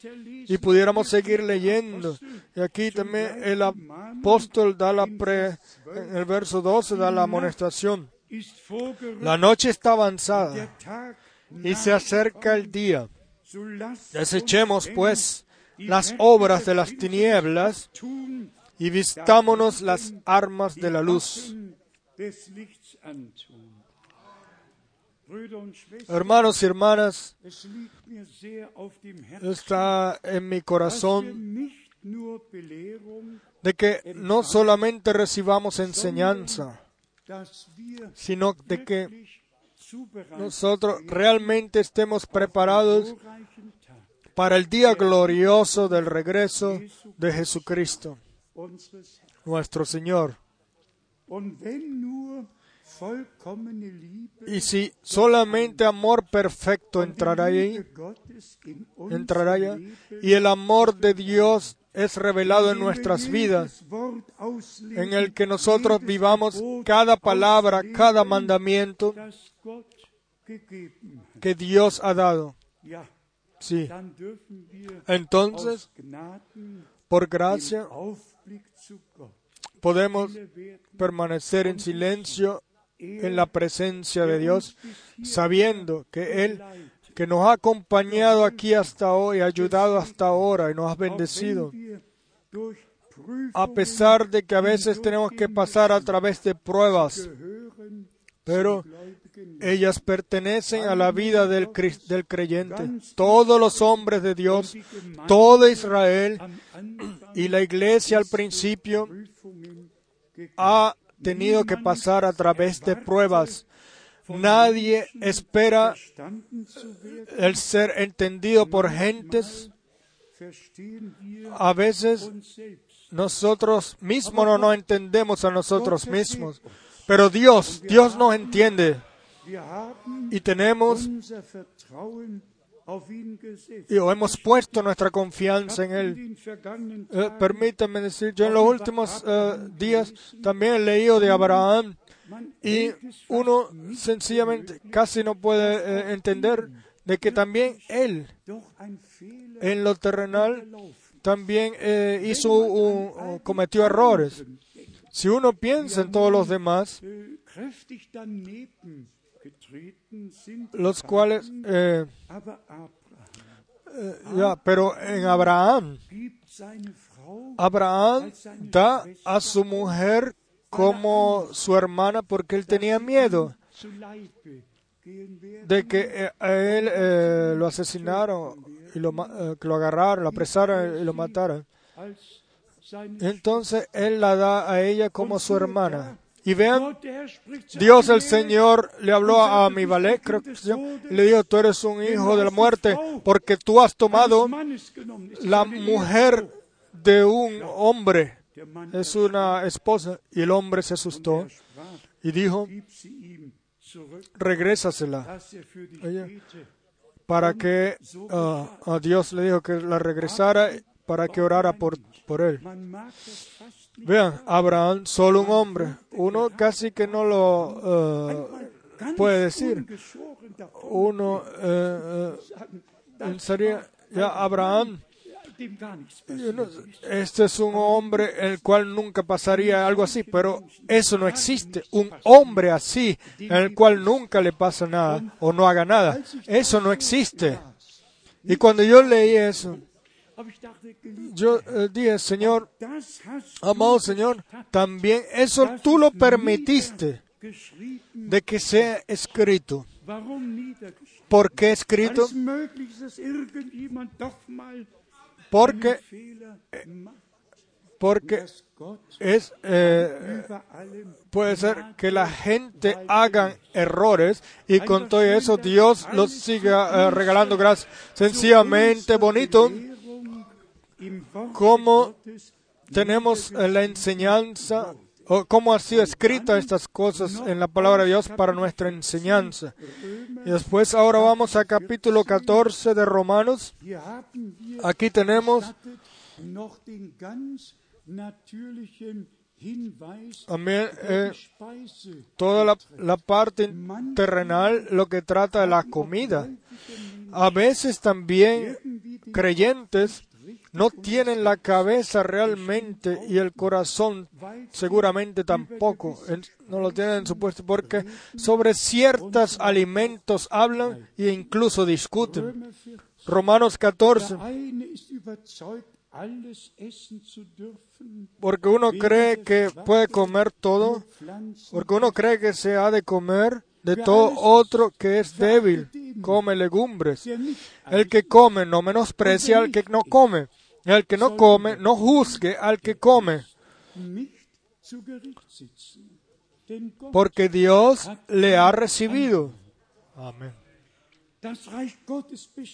Y pudiéramos seguir leyendo. Y aquí también el apóstol da la pre, en el verso 12 da la amonestación. La noche está avanzada y se acerca el día. Desechemos pues las obras de las tinieblas y vistámonos las armas de la luz. Hermanos y hermanas, está en mi corazón de que no solamente recibamos enseñanza, sino de que nosotros realmente estemos preparados para el día glorioso del regreso de Jesucristo, nuestro Señor. Y si solamente amor perfecto entrará ahí, entrará allá, y el amor de Dios es revelado en nuestras vidas, en el que nosotros vivamos cada palabra, cada mandamiento que Dios ha dado. Sí. Entonces, por gracia, podemos permanecer en silencio en la presencia de Dios, sabiendo que Él, que nos ha acompañado aquí hasta hoy, ha ayudado hasta ahora y nos ha bendecido, a pesar de que a veces tenemos que pasar a través de pruebas, pero ellas pertenecen a la vida del, del creyente. Todos los hombres de Dios, todo Israel y la iglesia al principio ha tenido que pasar a través de pruebas. Nadie espera el ser entendido por gentes. A veces nosotros mismos no nos entendemos a nosotros mismos. Pero Dios, Dios nos entiende. Y tenemos y hemos puesto nuestra confianza en Él. Eh, permítanme decir, yo en los últimos eh, días también he leído de Abraham y uno sencillamente casi no puede eh, entender de que también él en lo terrenal también eh, hizo un- cometió errores. Si uno piensa en todos los demás, Los cuales, eh, eh, ya, pero en Abraham, Abraham da a su mujer como su hermana porque él tenía miedo. de que eh, a él eh, lo asesinaron y lo, eh, que lo agarraron, lo apresaron y lo mataron. Entonces él la da a ella como su hermana. Y vean, Dios el Señor le habló a Amibalek, creo que se llama, le dijo, tú eres un hijo de la muerte, porque tú has tomado la mujer de un hombre. Es una esposa. Y el hombre se asustó y dijo, regrésasela. Para que ah, a Dios le dijo que la regresara para que orara por, por él. Vean, Abraham, solo un hombre. Uno casi que no lo ganz puede decir. Uno eh, eh, sagen, pensaría, ya Abraham, este es un hombre el cual nunca pasaría algo así, pero eso no existe. Un hombre así, el cual nunca le pasa nada o no haga nada. Eso no existe. Y cuando yo leí eso, Yo eh, dije, Señor, amado Señor, también eso tú lo permitiste de que sea escrito. ¿Por qué escrito? Porque, macht, porque es, eh, puede ser que la gente hagan errores y con todo eso Dios los siga eh, regalando gracias. Sencillamente bonito Gottes tenemos la enseñanza o cómo ha sido escrita estas cosas en la palabra de Dios para nuestra enseñanza. Y después ahora vamos a capítulo 14 de Romanos. Aquí tenemos también eh, toda la, la parte terrenal, lo que trata de la comida. A veces también creyentes no tienen la cabeza realmente y el corazón seguramente tampoco. No lo tienen en su puesto porque sobre ciertos alimentos hablan e incluso discuten. Römer 14. Romanos 14. Der eine ist überzeugt, alles essen zu dürfen, Porque uno cree que puede comer todo, porque uno cree que se ha de comer de todo otro que es débil, come legumbres. El que come no menosprecia al que no come. El que no come no juzgue al que come, porque Dios le ha recibido. Amén.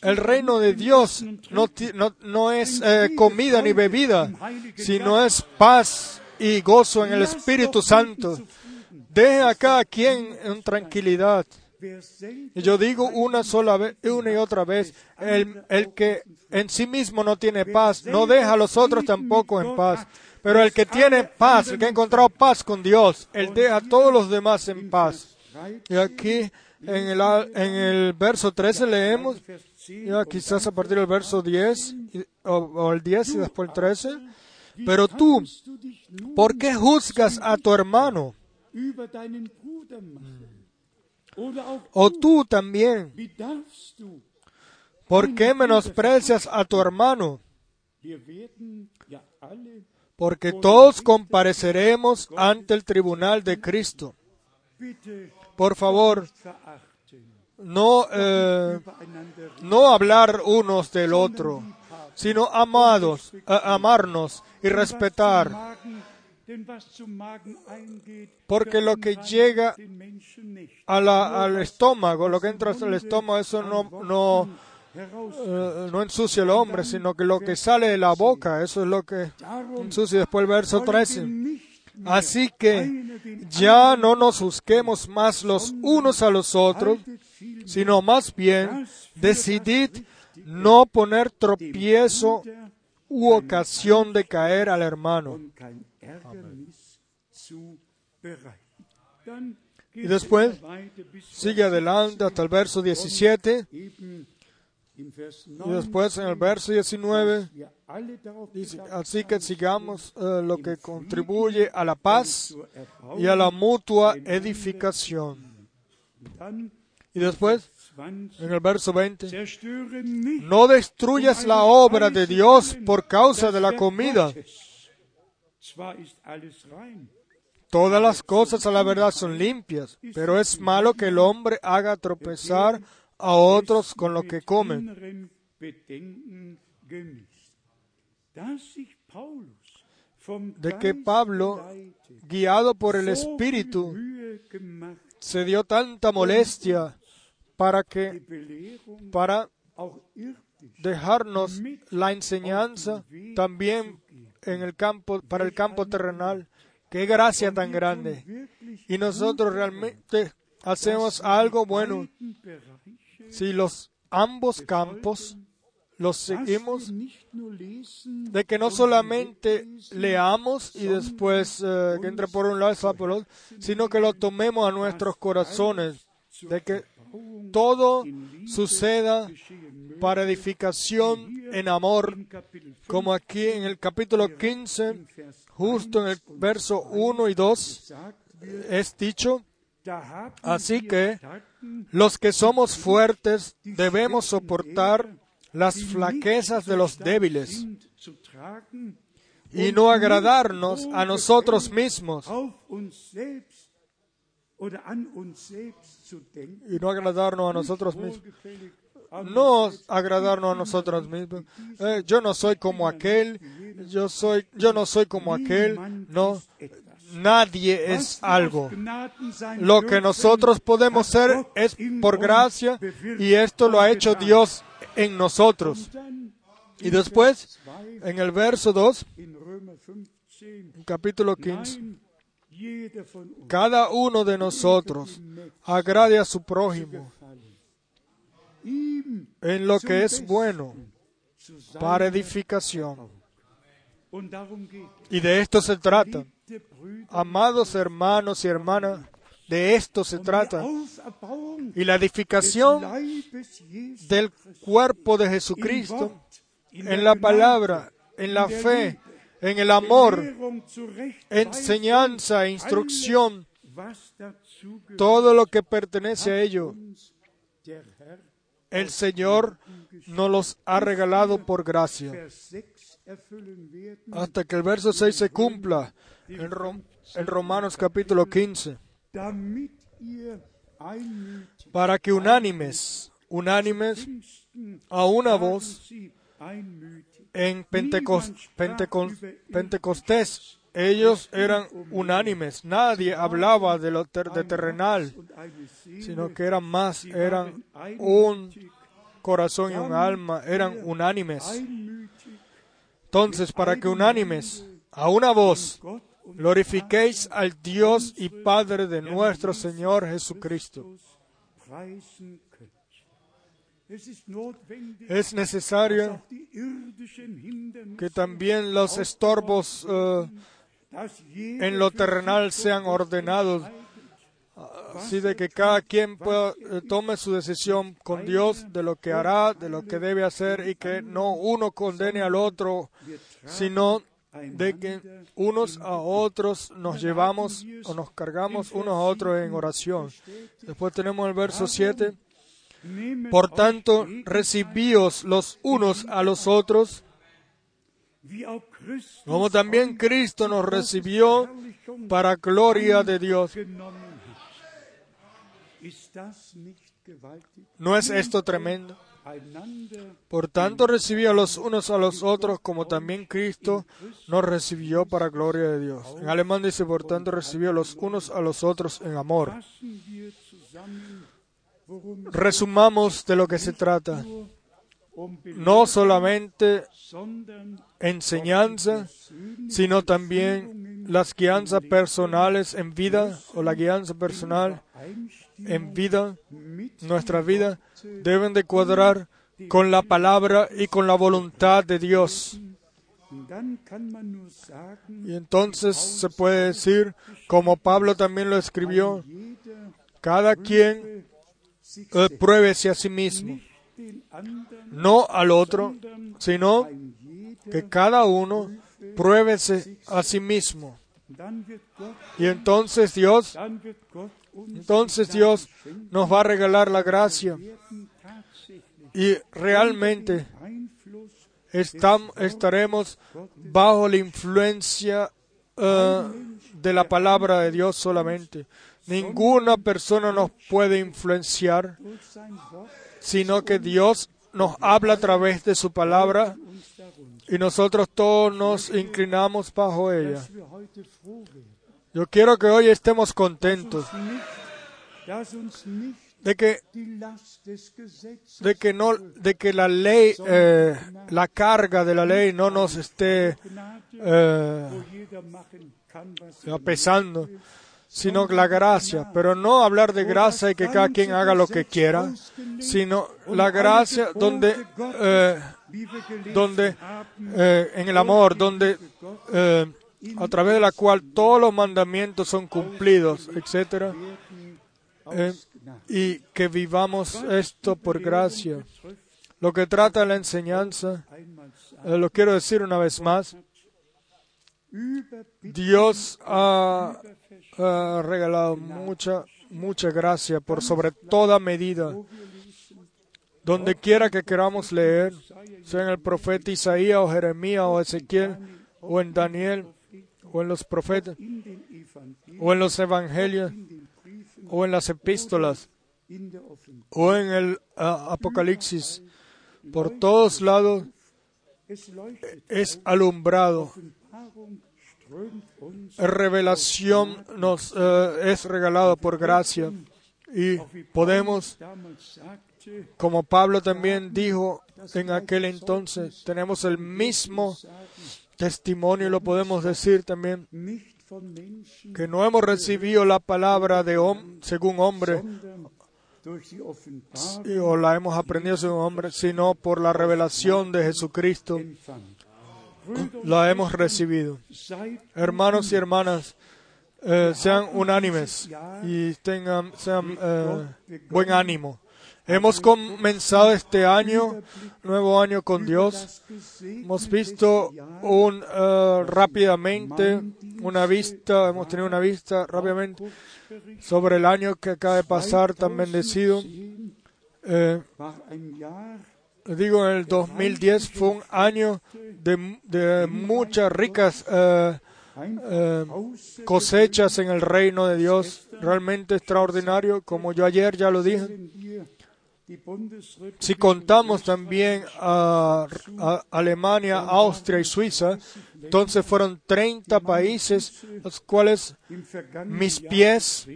El reino de Dios no, ti- no, no es eh, comida ni bebida, sino es paz y gozo en el Espíritu Santo. Deje a cada quien en tranquilidad. Yo digo una sola vez, una y otra vez, el, el que en sí mismo no tiene paz, no deja a los otros tampoco en paz. Pero el que tiene paz, el que ha encontrado paz con Dios, él deja a todos los demás en paz. Y aquí en el, a- en el verso 13 leemos, Vers 10 ya quizás a partir del verso 10, y- o, el 10 y después el 13, pero tú, ¿por qué juzgas a tu hermano? Auch O tú también? ¿por qué menosprecias a tu hermano? Porque todos compareceremos ante el tribunal de Cristo. Por favor, no, eh, no hablar unos del otro, sino amados, eh, amarnos y respetar. Porque lo que llega a la- al estómago, lo que entra al estómago, eso no, no, eh, no ensucia al hombre, sino que lo que sale de la boca, eso es lo que ensucia. Después el verso wollen wir 13. nicht mehr Así que ya no nos juzguemos más los unos a los otros, sino más bien decidid no poner tropiezo u ocasión de caer al hermano. Y después sigue adelante hasta el verso 17 eben im Vers y 9 después en el verso 19 wir alle darauf dice, bedacht así que sigamos eh, lo que contribuye a la paz y a la mutua edificación. Y después 20 en el verso 20 zerstöre nicht No destruyas la obra de Dios por causa de la comida. Todas las cosas a la verdad son limpias, pero es malo que el hombre haga tropezar a otros con lo que vom De que Pablo, guiado por el Espíritu, se dio tanta molestia para que, para dejarnos la enseñanza también en el campo, para el campo terrenal. Qué gracia tan grande. Y nosotros realmente hacemos algo bueno si los ambos campos los seguimos de que no solamente leamos y después eh, que entre por un lado y por otro, sino que lo tomemos a nuestros corazones, de que todo suceda para edificación en amor, In Kapitel 5, como aquí en el capítulo 15, justo en el verso 1 y 2, sagt wird, es dicho, Así que los que somos fuertes debemos soportar las flaquezas de los débiles y no agradarnos a nosotros mismos y no agradarnos a nosotros mismos. No agradarnos a nosotros mismos. Eh, yo no soy como aquel, yo soy, yo no soy como aquel. No, nadie es algo. Lo que nosotros podemos ser es por gracia y esto lo ha hecho. Dios en nosotros. Y después, en el verso 2, in Römer 15, capítulo 15, cada uno de nosotros agrade a su prójimo en lo que es bueno para edificación. Y de esto se trata. Amados hermanos y hermanas, de esto se trata. Y la edificación del cuerpo de Jesucristo en la palabra, en la fe, en el amor, enseñanza, instrucción, dazu gehört, todo lo que pertenece a ello. El Señor nos los ha regalado por gracia. Vers 6 erfüllen werden, Hasta que el verso 6 se cumpla en, Rom- en Romanos capítulo 15. damit ihr einmütig Para que unánimes, unánimes a una voz. En Pentecos- Pentecos- Pentecostés. Ellos eran unánimes. Nadie hablaba de lo ter- de terrenal, sino que eran más, eran un corazón y un alma, eran unánimes. Entonces, para que unánimes, a una voz, glorifiquéis al Dios y Padre de nuestro Señor Jesucristo. Es necesario que también los estorbos eh, en lo terrenal sean ordenados, así de que cada quien pueda, eh, tome su decisión con Dios de lo que hará, de lo que debe hacer y que no uno condene al otro, sino de que unos a otros nos llevamos o nos cargamos unos a otros en oración. Después tenemos el verso 7. Por tanto, recibíos los unos a los otros, como también Cristo nos recibió para gloria de Dios. ¿No es esto tremendo? Por tanto, recibía los unos a los otros, como también Cristo nos recibió para gloria de Dios. En alemán dice, por tanto, recibió los unos a los otros en amor. Resumamos de lo que se trata. No solamente enseñanza, sino también las guianzas personales en vida o la guianza personal en vida, nuestra vida, deben de cuadrar con la palabra y con la voluntad de Dios. Y entonces se puede decir, como Pablo también lo escribió, cada quien eh, pruébese a sí mismo, no al otro, sino que cada uno pruébese a sí mismo. Y entonces Dios, entonces Dios nos va a regalar la gracia y realmente estaremos bajo la influencia eh, de la palabra de Dios solamente. Ninguna persona nos puede influenciar, sino que Dios nos habla a través de su palabra y nosotros todos nos inclinamos bajo ella. Yo quiero que hoy estemos contentos de que de que no de que la ley eh, la carga de la ley no nos esté eh, pesando sino la gracia pero no hablar de gracia y que cada quien haga lo que quiera sino la gracia donde eh, donde eh, en el amor donde eh, a través de la cual todos los mandamientos son cumplidos etcétera y que vivamos esto por gracia. Lo que trata la enseñanza lo quiero decir una vez más Dios ha, ha regalado mucha, mucha gracia por sobre toda medida. Donde quiera que queramos leer, sea en el profeta Isaías o Jeremías o Ezequiel o en Daniel o en los profetas o en los evangelios o en las epístolas o en el Apocalipsis. Por todos lados es alumbrado. Revelación nos eh, es regalado por gracia y podemos Como Pablo también dijo en aquel entonces, tenemos el mismo testimonio y lo podemos decir también, que no hemos recibido la palabra de hom- según hombre o la hemos aprendido según hombre, sino por la revelación de Jesucristo la hemos recibido. Hermanos y hermanas, eh, sean unánimes y tengan sean, eh, buen ánimo. Hemos comenzado este año, nuevo año con Dios. Hemos visto un eh, rápidamente una vista, hemos tenido una vista rápidamente sobre el año que acaba de pasar tan bendecido. Digo, en el 2010 fue un año de, de muchas ricas eh, eh, cosechas en el reino de Dios, realmente extraordinario, como yo ayer ya lo dije. Si contamos también a, Alemania, Austria y Suiza, entonces fueron 30 países los cuales mis pies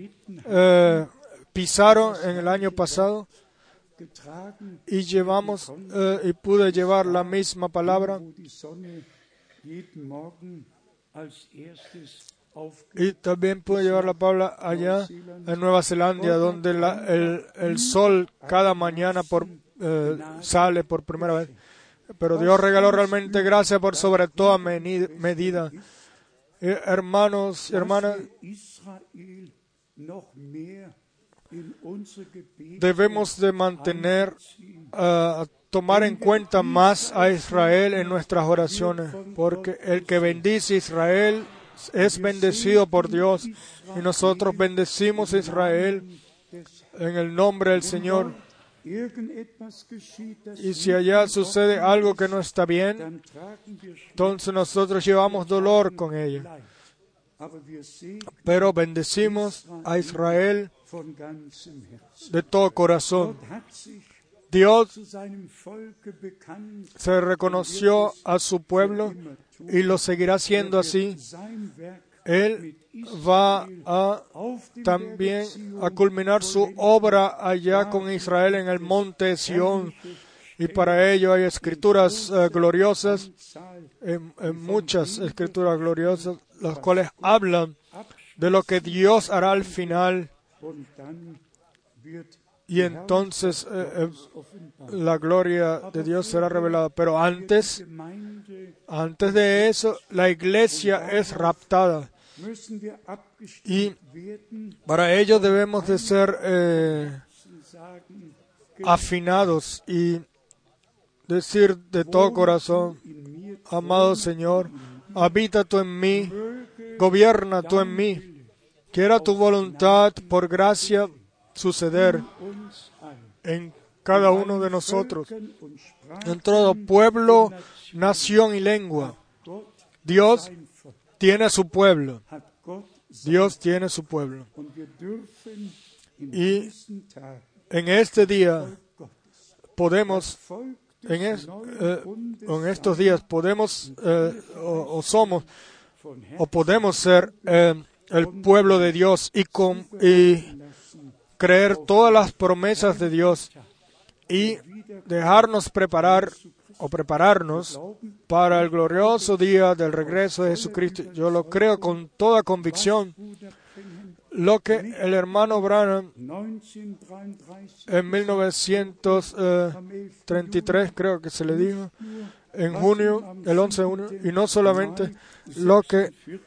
eh, pisaron en el año pasado y llevamos eh, y pude llevar la misma palabra y también pude llevar la palabra allá en Nueva Zelanda donde el, el sol cada mañana por, eh, sale por primera vez. Pero Dios regaló realmente gracia por sobre toda medida. Eh, hermanos y hermanas, debemos de mantener, ah, tomar en cuenta más a Israel en nuestras oraciones, porque el que bendice a Israel es bendecido por Dios y nosotros bendecimos a Israel en el nombre del Señor. Y si allá sucede algo que no está bien, entonces nosotros llevamos dolor con ella. Pero bendecimos a Israel. De todo corazón. Dios se reconoció a su pueblo y lo seguirá siendo así. sein Werk Él va a también a culminar su obra allá con Israel en el monte Sión. Y para ello hay escrituras eh, gloriosas, en muchas escrituras gloriosas, las cuales hablan de lo que Dios hará al final. Y entonces eh, eh, la gloria de Dios será revelada. Pero antes, antes de eso, la iglesia es raptada. Y para ello debemos de ser eh, afinados y decir de todo corazón, amado Señor, habita tú en mí, gobierna tú en mí, quiera tu voluntad por gracia suceder en cada uno de nosotros, en todo pueblo, nación y lengua. Dios tiene su pueblo. Dios tiene su pueblo. Y en este día podemos, en, eh, estos días podemos eh, o, somos o podemos ser eh, el pueblo de Dios y, con, y creer todas las promesas de Dios y dejarnos preparar o prepararnos para el glorioso día del regreso de Jesucristo. Yo lo creo con toda convicción. Lo que el hermano Branham 1933 en 1933 creo que se le dijo, en junio, el 11 de junio, y no solamente lo que 40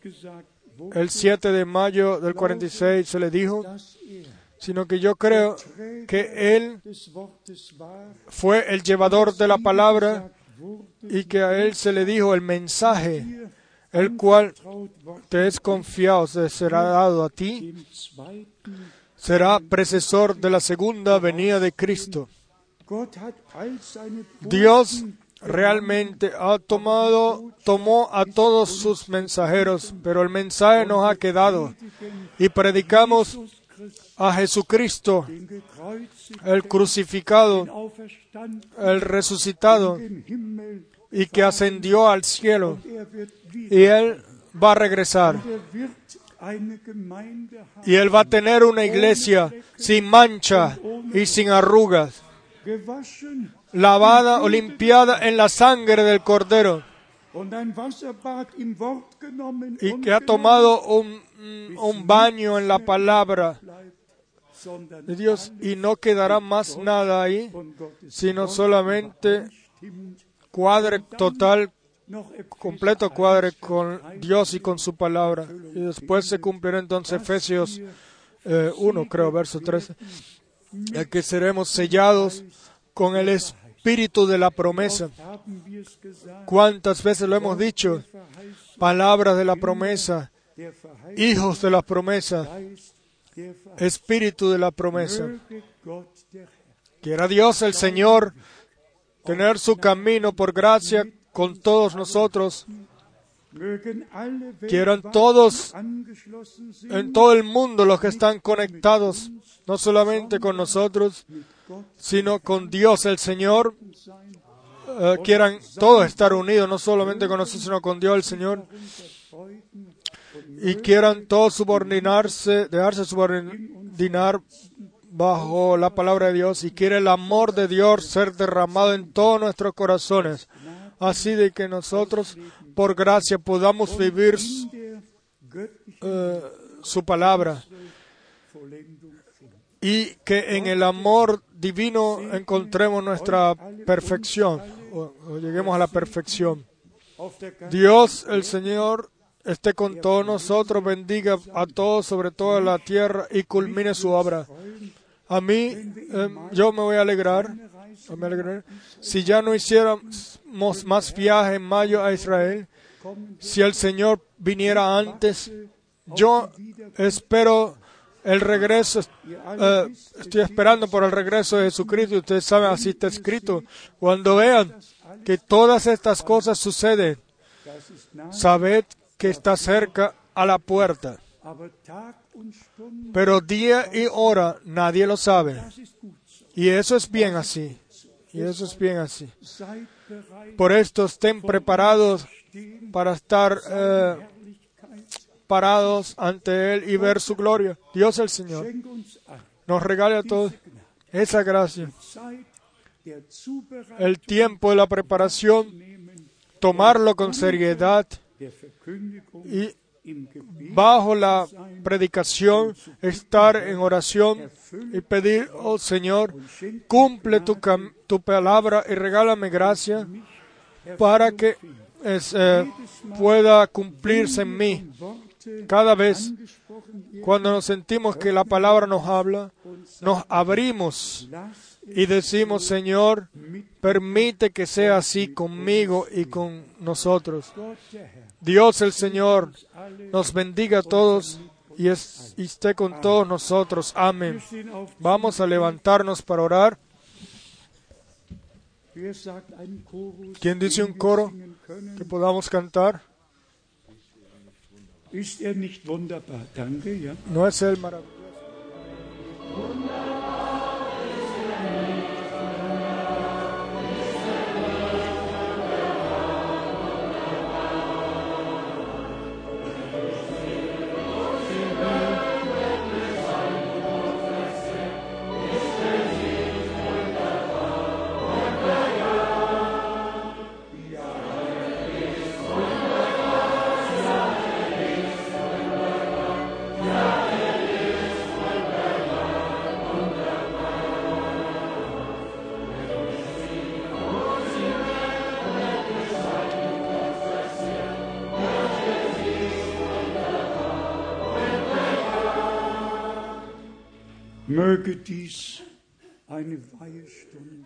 gesagt wurde, el 7 de mayo del 46 se le dijo, sino que yo creo que él fue el llevador de la palabra y que a él se le dijo el mensaje, el cual te es confiado, se será dado a ti, será precesor de la segunda venida de Cristo. Dios realmente ha tomado, tomó a todos sus mensajeros, pero el mensaje nos ha quedado. Y predicamos a Jesucristo, el crucificado, el resucitado y que ascendió al cielo y él va a regresar. Y él va a tener una iglesia sin mancha y sin arrugas, lavada o limpiada en la sangre del cordero y que ha tomado un, un baño en la palabra de Dios y no quedará más nada ahí, sino solamente cuadre total, completo cuadre con Dios y con su palabra. Y después se cumplirá entonces Efesios eh, 1, creo, verso 13, el que seremos sellados con el espíritu de la promesa. ¿Cuántas veces lo hemos dicho? Palabras de la promesa, hijos de la promesa, espíritu de la promesa. Quiera Dios el Señor tener su camino por gracia con todos nosotros. Quieran todos en todo el mundo los que están conectados, no solamente con nosotros, sino con Dios el Señor. Eh, quieran todos estar unidos, no solamente con nosotros, sino con Dios el Señor. Y quieran todos subordinarse, dejarse subordinar bajo la palabra de Dios. Y quiere el amor de Dios ser derramado en todos nuestros corazones. Así de que nosotros, por gracia, podamos vivir eh, su palabra. Y que en el amor divino encontremos nuestra perfección o, o lleguemos a la perfección. Dios el Señor esté con todos nosotros, bendiga a todos sobre toda la tierra y culmine su obra. A mí, em, yo me voy a alegrar, me alegraré, si ya no hiciéramos más viaje en mayo a Israel, si el Señor viniera antes, yo espero el regreso, eh, estoy esperando por el regreso de Jesucristo. Ustedes saben, así está escrito. Cuando vean que todas estas cosas suceden, sabed que está cerca a la puerta. Pero día y hora nadie lo sabe. Y eso es bien así. Y eso es bien así. Por esto estén preparados para estar eh, parados ante Él y ver su gloria. Dios el Señor nos regale a todos esa gracia. El tiempo de la preparación, tomarlo con seriedad y bajo la predicación estar en oración y pedir, oh Señor, cumple tu, tu palabra y regálame gracia para que eh, pueda cumplirse en mí. Cada vez cuando nos sentimos que la palabra nos habla, nos abrimos y decimos, Señor, permite que sea así conmigo y con nosotros. Dios el Señor nos bendiga a todos y, es- y esté con todos nosotros. Amén. Vamos a levantarnos para orar. ¿Quién dice un coro que podamos cantar? Ist er nicht wunderbar? Danke, ja. ¿No es maravilloso? Möge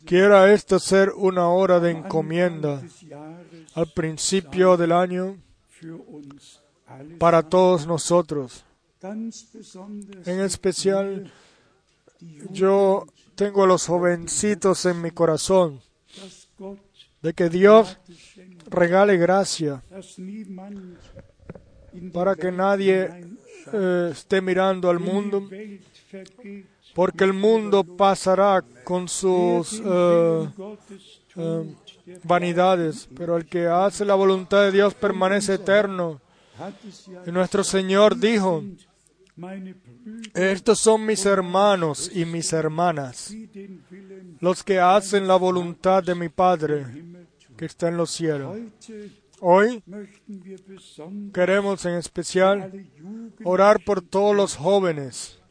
Quiera esto ser una hora de encomienda al principio del año para todos nosotros. En especial, yo tengo a los jovencitos en mi corazón, de que Dios regale gracia para que nadie eh, esté mirando al mundo, porque el mundo pasará con sus eh, der vanidades, pero el que hace la voluntad de Dios permanece eterno. Y nuestro Señor dijo, estos son mis hermanos y mis hermanas, los que hacen la voluntad de mi Padre que está en los cielos. Hoy queremos en especial orar por todos los jóvenes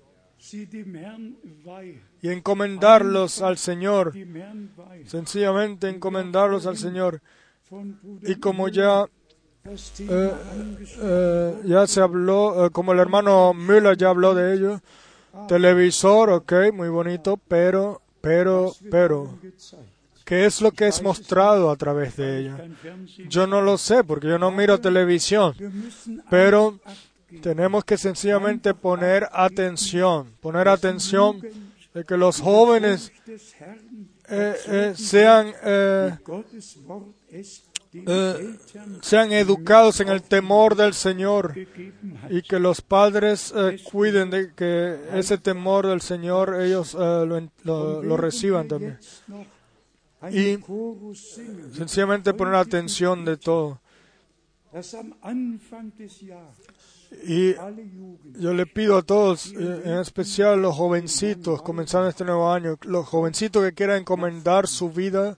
y encomendarlos al Señor, sencillamente encomendarlos al Señor. Y como ya, eh, eh, ya se habló, eh, como el hermano Müller ya habló de ello, televisor, ok, muy bonito, pero, pero, pero. ¿qué es lo que es mostrado a través de Fernsehen. Yo no lo sé porque yo no miro televisión, pero. Tenemos que sencillamente poner atención, poner atención de que los jóvenes eh, eh, sean, eh, sean educados en el temor del Señor y que los padres cuiden de que ese temor del Señor ellos lo, lo- lo reciban también. Y sencillamente poner atención de todo. Y yo le pido a todos, eh, en especial los jovencitos, comenzando este nuevo año, los jovencitos que quieran encomendar su vida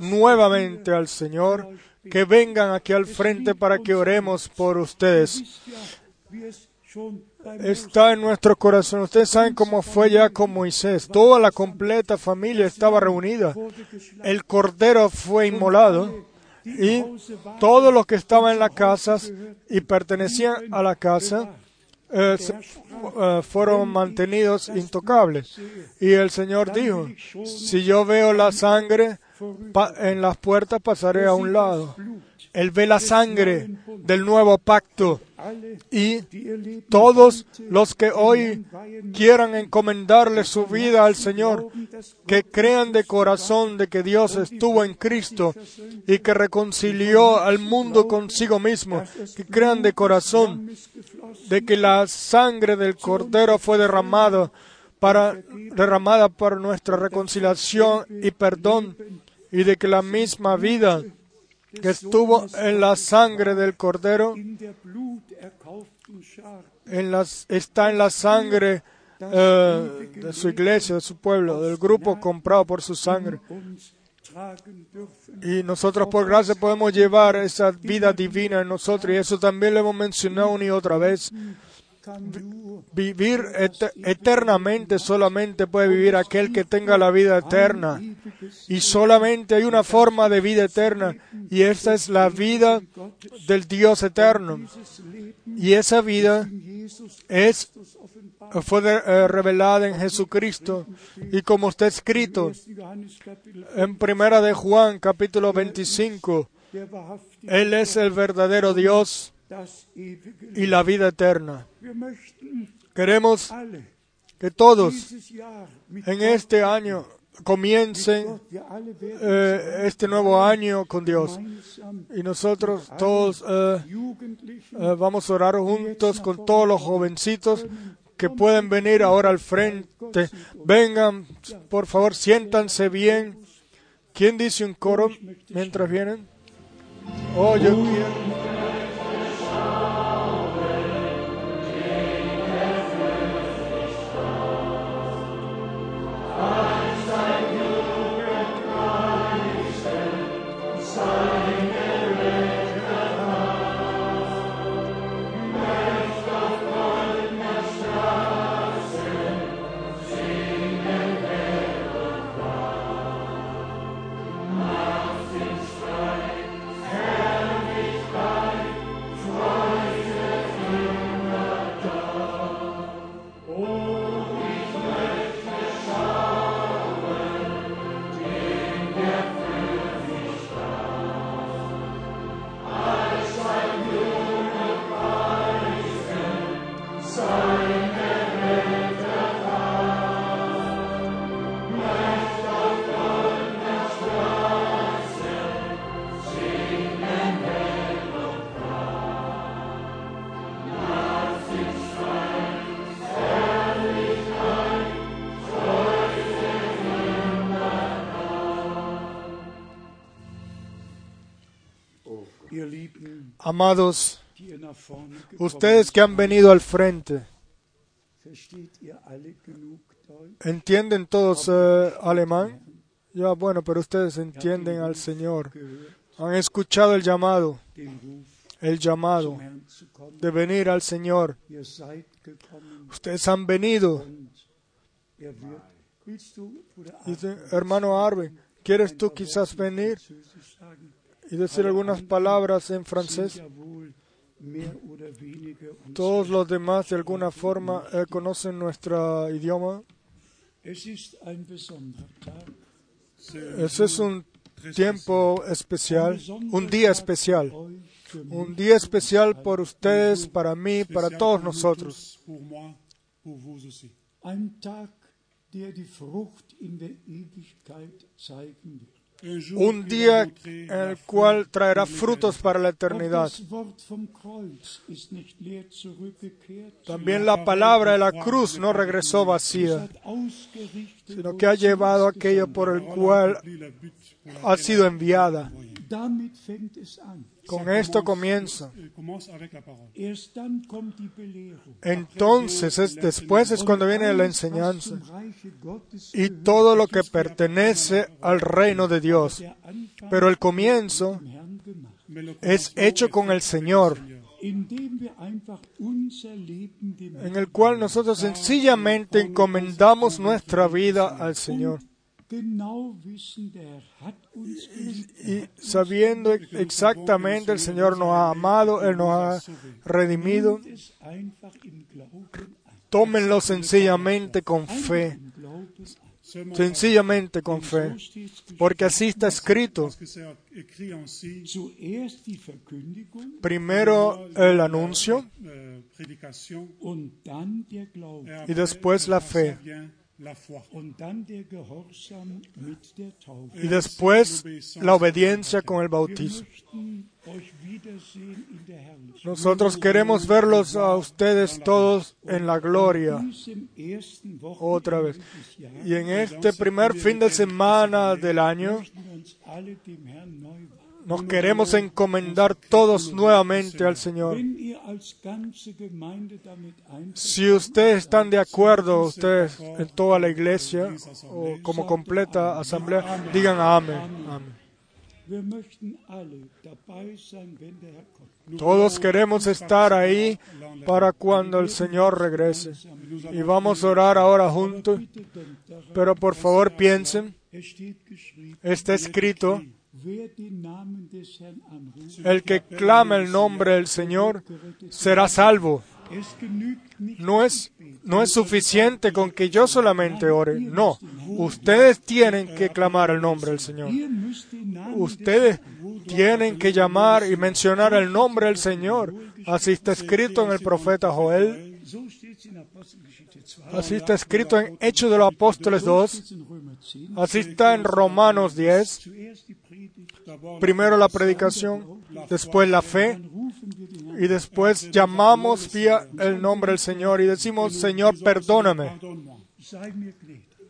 nuevamente al Señor, que vengan aquí al frente para que oremos por ustedes. Está en nuestro corazón. Ustedes saben cómo fue ya con Moisés. Toda la completa familia estaba reunida. El cordero fue inmolado y todos los que estaban en la casa y pertenecían a la casa eh, eh, fueron mantenidos intocables. Y el Señor dijo, si yo veo la sangre en las puertas, pasaré a un lado. Él ve la sangre del nuevo pacto y todos los que hoy quieran encomendarle su vida al Señor, que crean de corazón de que Dios estuvo en Cristo y que reconcilió al mundo consigo mismo, que crean de corazón de que la sangre del Cordero fue derramada para, derramada para nuestra reconciliación y perdón, y de que la misma vida que estuvo en la sangre del Cordero en las, está en la sangre eh, de su iglesia, de su pueblo, del grupo comprado por su sangre. Y nosotros por gracia podemos llevar esa vida divina en nosotros. Y eso también lo hemos mencionado una y otra vez. Vivir et- eternamente solamente puede vivir aquel que tenga la vida eterna. Y solamente hay una forma de vida eterna. Y esa es la vida del Dios eterno. Y esa vida es fue eh, revelada en Jesucristo y como está escrito 1. Johannes Kapitel en Primera de Juan capítulo 25 der wahrhaftige él es el verdadero Dios y la vida eterna. Queremos que todos en este año comiencen eh, este nuevo año con Dios. Y nosotros todos eh, eh, vamos a orar juntos con todos los jovencitos que pueden venir ahora al frente. Vengan, por favor, siéntanse bien. ¿Quién dice un coro mientras vienen? Oh, yo quiero. Amados, ustedes que han venido al frente? ¿entienden todos eh, alemán? Ya, bueno, pero ustedes entienden al Señor. Han escuchado el llamado, el llamado de venir al Señor. Ustedes han venido. er Dice, hermano Arvin, ¿quieres tú quizás venir? Y decir algunas palabras en francés? Todos los demás de alguna forma eh, conocen nuestro idioma. Ese es un tiempo especial, un día especial. Un día especial por ustedes, para mí, para todos nosotros. Un Un día en el cual traerá frutos para la eternidad. También la palabra de la cruz no regresó es vacía, sino que ha llevado aquello por el cual Ha sido enviada. Con esto comienza. Belehrung. Entonces, es, después es cuando viene la enseñanza y todo lo que pertenece al reino de Dios. Pero el comienzo es hecho con el Señor, en el cual nosotros sencillamente encomendamos nuestra vida al Señor. Y sabiendo exactamente el Señor nos ha amado, Él nos ha redimido, tómenlo sencillamente con fe, sencillamente con fe, porque así está escrito. Primero el anuncio. et y después la fe y después la obediencia con el bautismo. Nosotros queremos verlos a ustedes todos en la gloria otra vez. Y en este primer fin de semana del año nos queremos encomendar todos nuevamente al Señor. Si ustedes están de acuerdo, ustedes en toda la iglesia o como completa asamblea, digan amén. Todos queremos estar ahí para cuando el Señor regrese. Y vamos a orar ahora juntos, pero por favor piensen, está escrito, el que clama el nombre del Señor será salvo. No es, no es suficiente con que yo solamente ore, no, ustedes tienen que clamar el nombre del Señor. Ustedes tienen que llamar y mencionar el nombre del Señor. Así está escrito en el profeta Joel. Así está escrito en Hechos de los Apóstoles 2. Así está en Romanos 10. Primero la predicación, después la fe y después llamamos vía el nombre del Señor y decimos, Señor, perdóname,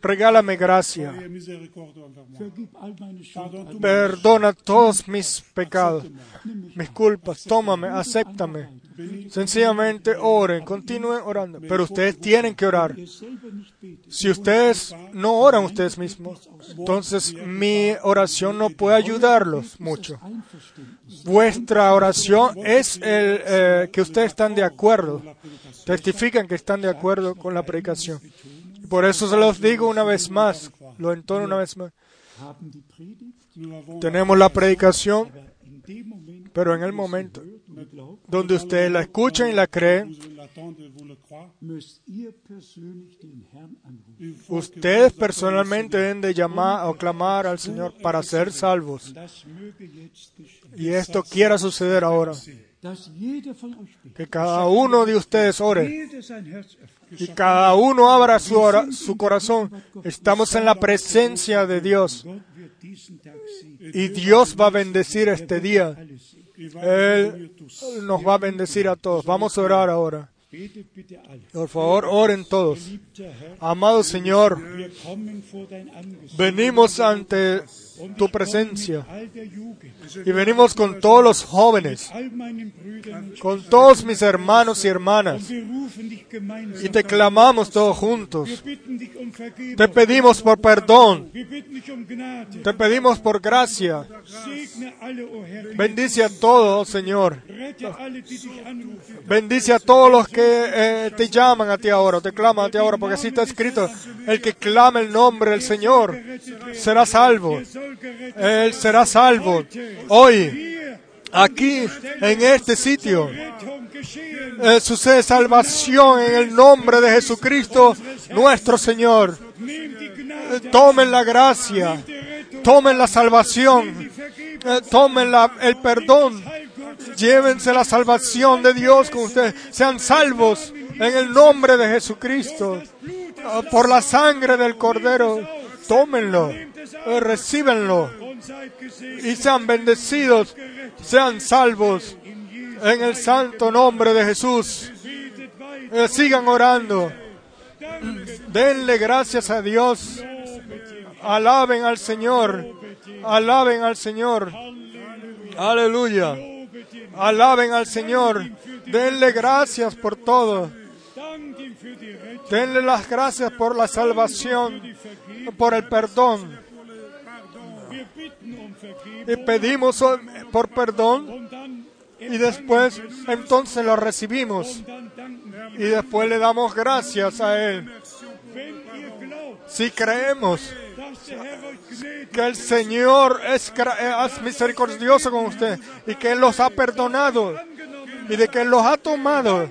regálame gracia, perdona todos mis pecados, mis culpas, tómame, acéptame. Sencillamente oren, continúen orando, pero ustedes tienen que orar. Si ustedes no oran ustedes mismos, entonces mi oración no puede ayudarlos mucho. Vuestra oración es el eh, que ustedes están de acuerdo, testifican que están de acuerdo con la predicación. Por eso se los digo una vez más, lo entono una vez más. Tenemos la predicación, pero en el momento donde ustedes la escuchan y la que ustedes personalmente deben de llamar o clamar al Señor para ser salvos. Y esto quiera suceder ahora. Que cada uno de ustedes ore y cada uno abra su, su corazón. Estamos en la presencia de Dios y Dios va a bendecir este día. Él nos va a bendecir a todos. Vamos a orar ahora. Por favor, oren todos. Amado Señor, venimos ante tu presencia y venimos con todos los jóvenes, con todos mis hermanos y hermanas y te clamamos todos juntos. Te pedimos por perdón, te pedimos por gracia. Bendice a todos, Señor. Bendice a todos los que eh, te llaman a ti ahora, te claman a ti ahora, porque así está escrito, el que clama el nombre del Señor será salvo. Él será salvo. Hoy, aquí, en este sitio, eh, sucede salvación en el nombre de Jesucristo, nuestro Señor. Eh, Tomen la gracia, tomen la salvación, eh, tomen la- el perdón, llévense la salvación de Dios con ustedes, sean salvos en el nombre de Jesucristo, por la sangre del Cordero, tómenlo, recíbenlo. Seid gesegnet. y sean bendecidos, sean salvos. En el santo nombre de Jesús. Eh, sigan orando, denle gracias a Dios, alaben al Señor, alaben al Señor, aleluya, alaben al Señor, denle gracias por todo, denle las gracias por la salvación, por el perdón y pedimos oh, por perdón y después entonces lo recibimos y después le damos gracias a Él. Si creemos que el Señor eh, es misericordioso con usted y que Él los ha perdonado y de que Él los ha tomado,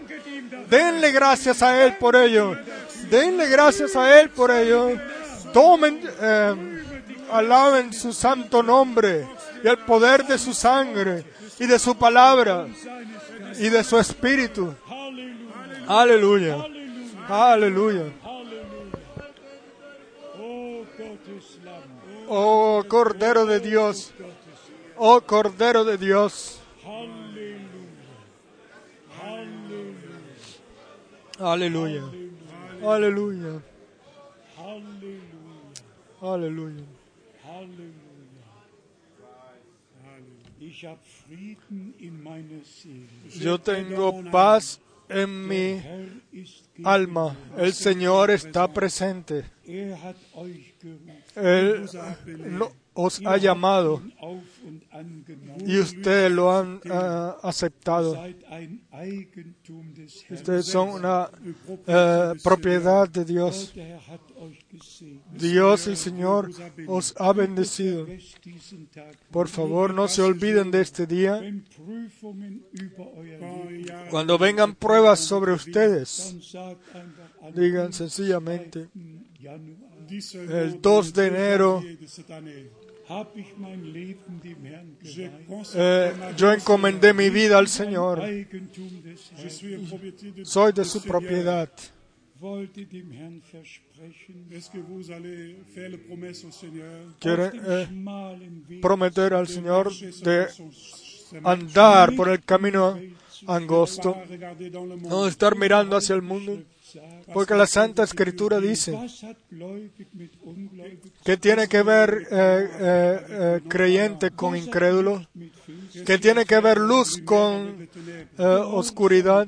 denle gracias a Él por ello. Denle gracias a Él por ello. Tomen, eh, alaben su santo nombre y el poder de su sangre y de su palabra y de su espíritu. Aleluya. Aleluya. Oh Cordero de Dios. Oh Cordero de Dios. Aleluya. Aleluya. Aleluya. Yo tengo paz en mi alma. El Señor está presente. Él no- os ha llamado y ustedes lo han ah, aceptado. Ustedes son una eh, propiedad de Dios. Dios el Señor os ha bendecido. Por favor, no se olviden de este día. Cuando vengan pruebas sobre ustedes, digan sencillamente, el 2 de enero eh, vie yo encomendé mi vida al Señor. Soy de su propiedad. quiere eh, prometer al Señor de andar por el camino angosto, no estar mirando hacia el mundo, porque la Santa Escritura dice que tiene que ver eh, eh, eh, creyente con incrédulo, que tiene que ver luz con oscuridad,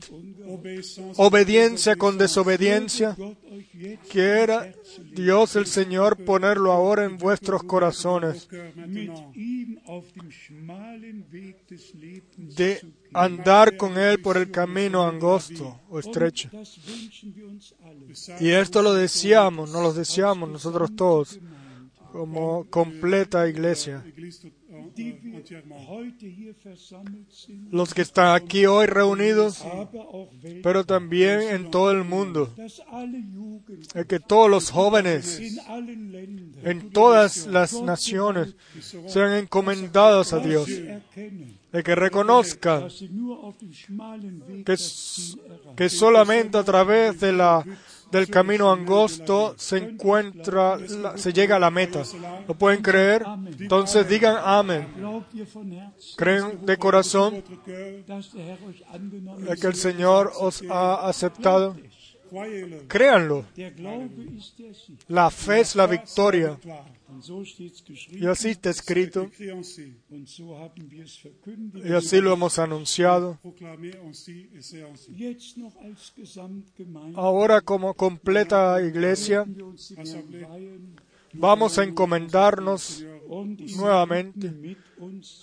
obediencia con desobediencia. Quiera Dios el Señor ponerlo ahora en vuestros corazones, de andar con Él por el camino angosto o estrecho. Y esto lo deseamos, no lo deseamos nosotros todos, como completa iglesia. Los que están aquí hoy reunidos, pero también en todo el mundo, es que todos los jóvenes en todas las naciones sean encomendados a Dios, de que reconozcan que solamente a través de la, del camino angosto se encuentra, se llega a la meta. ¿Lo pueden creer? Entonces digan amén. Creen de corazón que el Señor os ha aceptado. Créanlo. La fe es la victoria. Y así está escrito. Y así lo hemos anunciado. Ahora como completa iglesia vamos a encomendarnos nuevamente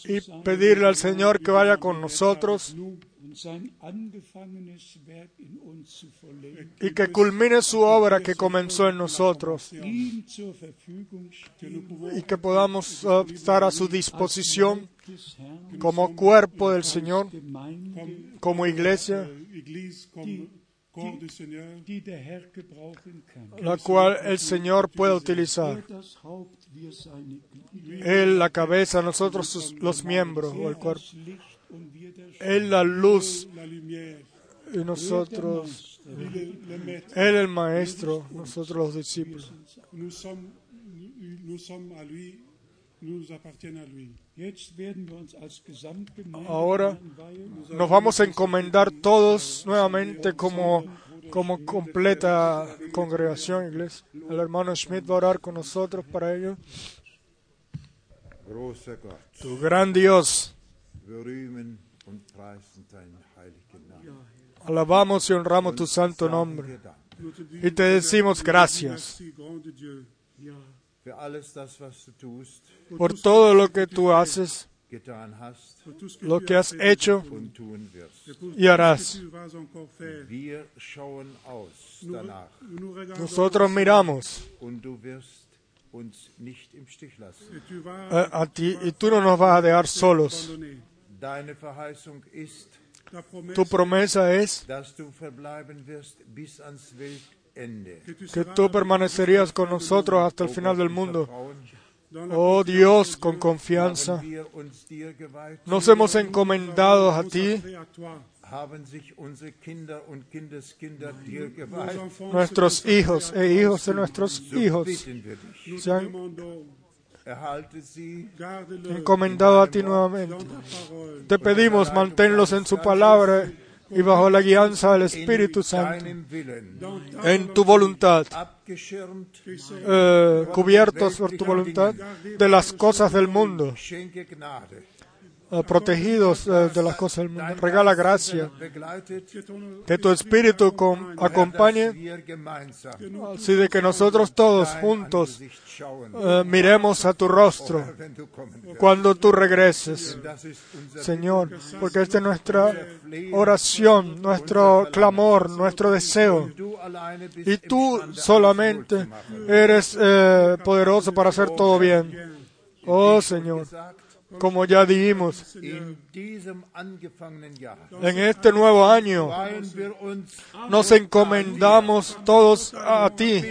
y pedirle al Señor que vaya con nosotros y que culmine su obra que comenzó en nosotros. y que podamos estar a su disposición como cuerpo del Señor, como iglesia, la cual el Señor puede utilizar. Él la cabeza, nosotros los miembros o el Er cuerpo. Él la luz y nosotros. Él el maestro, nosotros los discípulos. Ahora nos vamos a encomendar todos nuevamente como, como completa congregación, iglesia. El hermano Schmidt va a orar con nosotros para ello. Tu gran Dios, alabamos y honramos tu santo nombre. y te decimos gracias por todo lo que tú haces, lo que as has hecho y harás. Nosotros miramos eh, a ti y tú no nos vas a dejar solos. Tu promesa es que tú permanecerías con nosotros hasta el final del mundo. Oh Dios, con confianza, nos hemos encomendado a ti, nuestros hijos e hijos de nuestros So hijos se han encomendado a ti nuevamente. Te pedimos, manténlos en su palabra y bajo la guianza del Espíritu Santo, en tu voluntad, eh, cubiertos por tu voluntad de las cosas del mundo, protegidos eh, de las cosas del mundo. Regala gracia, que tu Espíritu acompañe, así de que nosotros todos juntos eh, miremos a tu rostro cuando tú regreses. Señor, porque esta es nuestra oración, nuestro clamor, nuestro deseo. Y tú solamente eres eh, poderoso para hacer todo bien. Oh Señor, como ya dijimos, en este nuevo año nos encomendamos todos a ti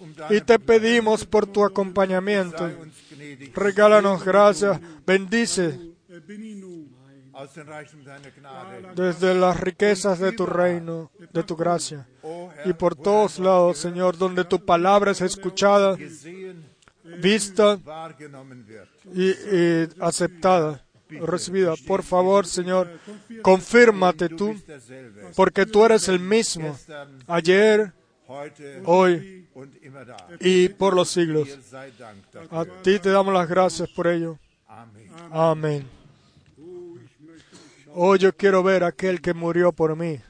um y te pedimos por tu acompañamiento. Regálanos gracias, bendice desde las riquezas de tu reino, de tu gracia. Y por todos lados, Señor, donde tu palabra es escuchada, vista. Y, y aceptada, recibida. Por favor, Señor, confírmate tú, porque tú eres el mismo, ayer, hoy y por los siglos. A ti te damos las gracias por ello. Amén. Oh, yo quiero ver a aquel que murió por mí.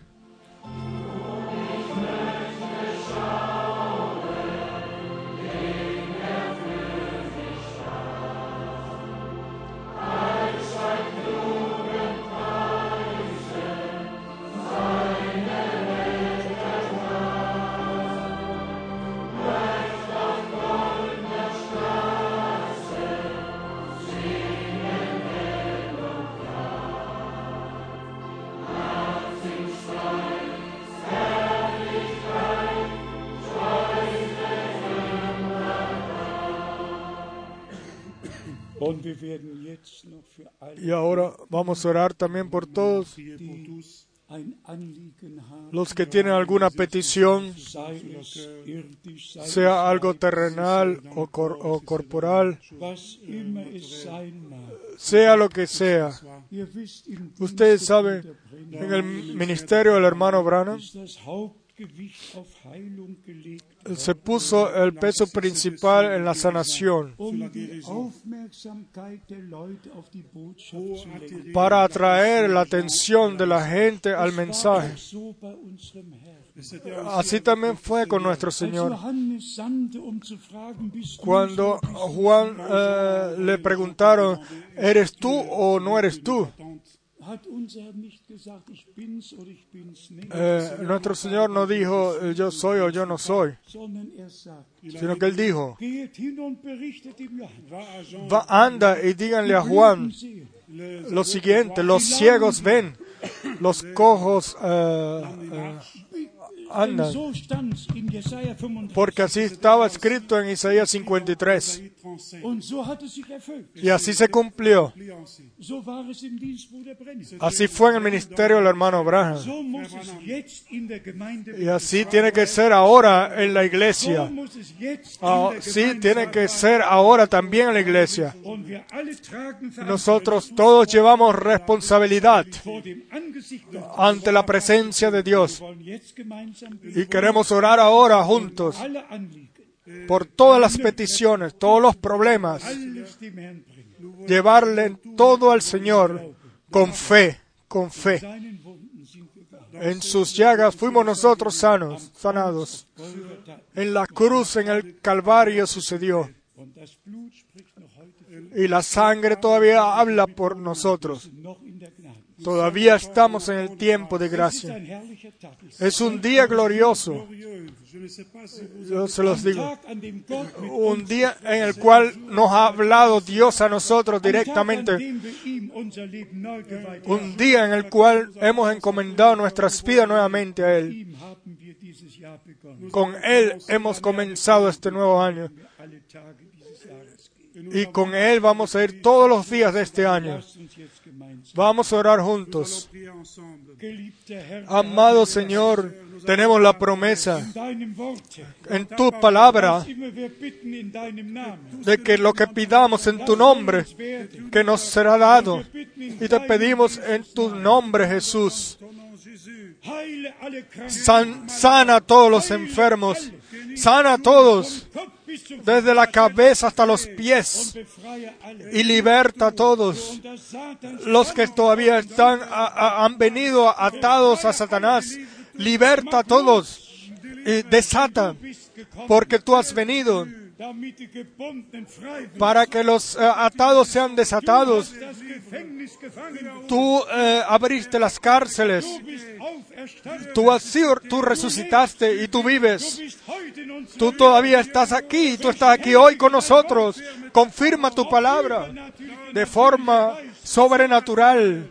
Y ahora vamos a orar también por todos los que tienen alguna petición, sea algo terrenal o, o corporal, sea lo que sea. Ustedes saben, en el ministerio del hermano Branham se puso el peso principal en la sanación um para atraer la atención de la gente al mensaje. Así también fue con nuestro Señor. Um Cuando Juan eh, le preguntaron, ¿eres tú o no eres tú? Eh, nuestro Señor no dijo, eh, yo soy o yo no soy, er sino que Él dijo, va anda y díganle a Juan lo siguiente, los ciegos ven, los cojos eh, Denn andan, so stand's in Jesaja 35. porque así estaba escrito en Isaías 53. Isaïe 37, Und so hat es sich erfüllt. Y así se cumplió. Así fue en el ministerio del hermano Branham. Y así tiene que ser ahora en la iglesia. jetzt Ah, tiene que ser ahora también en la iglesia. Nosotros todos llevamos responsabilidad ante la presencia de Dios. Y queremos orar ahora juntos por todas las peticiones, todos los problemas, llevarle todo al Señor con fe, con fe. En sus llagas fuimos nosotros sanos, sanados. En la cruz, en el Calvario sucedió. Y la sangre todavía habla por nosotros. Todavía estamos en el tiempo de gracia. Es un día glorioso. Yo se los digo. Un día en el cual nos ha hablado Dios a nosotros directamente. Un día en el cual hemos encomendado nuestras vidas nuevamente a Él. Con Él hemos comenzado este nuevo año. Y con Él vamos a ir todos los días de este año. Vamos a orar juntos. Amado Señor, tenemos la promesa en tu palabra de que lo que pidamos en tu nombre, que nos será dado. Y te pedimos en tu nombre, Jesús, san- sana a todos los enfermos, sana a todos, desde la cabeza hasta los pies, y liberta a todos. Los que todavía están, han venido atados a Satanás, liberta a todos y desata, porque tú has venido para que los eh, atados sean desatados. Tú eh, abriste las cárceles, tú, has sido, tú resucitaste y tú vives. Tú todavía estás aquí, tú estás aquí hoy con nosotros. Confirma tu palabra de forma sobrenatural.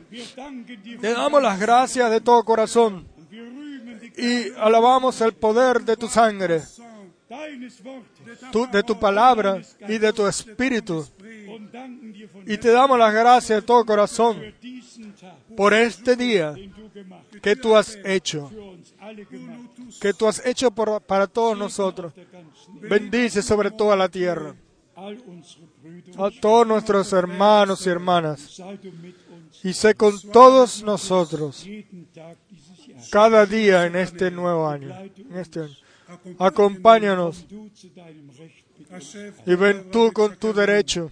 Te damos las gracias de todo corazón y alabamos el poder de tu sangre, de tu palabra y de tu espíritu. Y te damos las gracias de todo corazón por este día que tú has hecho. que tú has hecho para todos nosotros. Bendice sobre toda la tierra a todos nuestros hermanos y hermanas y sé con todos nosotros cada día en este nuevo año. en este año. Acompáñanos y ven tú con tu derecho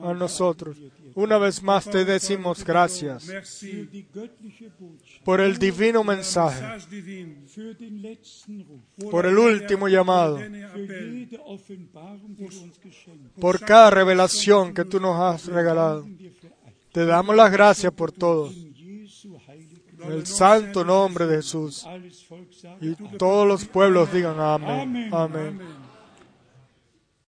a nosotros. Una vez más te decimos gracias por el divino mensaje, por el último llamado, por cada revelación que tú nos has regalado. Te damos las gracias por todo. En el santo nombre de Jesús. Y todos los pueblos digan amén. Amén.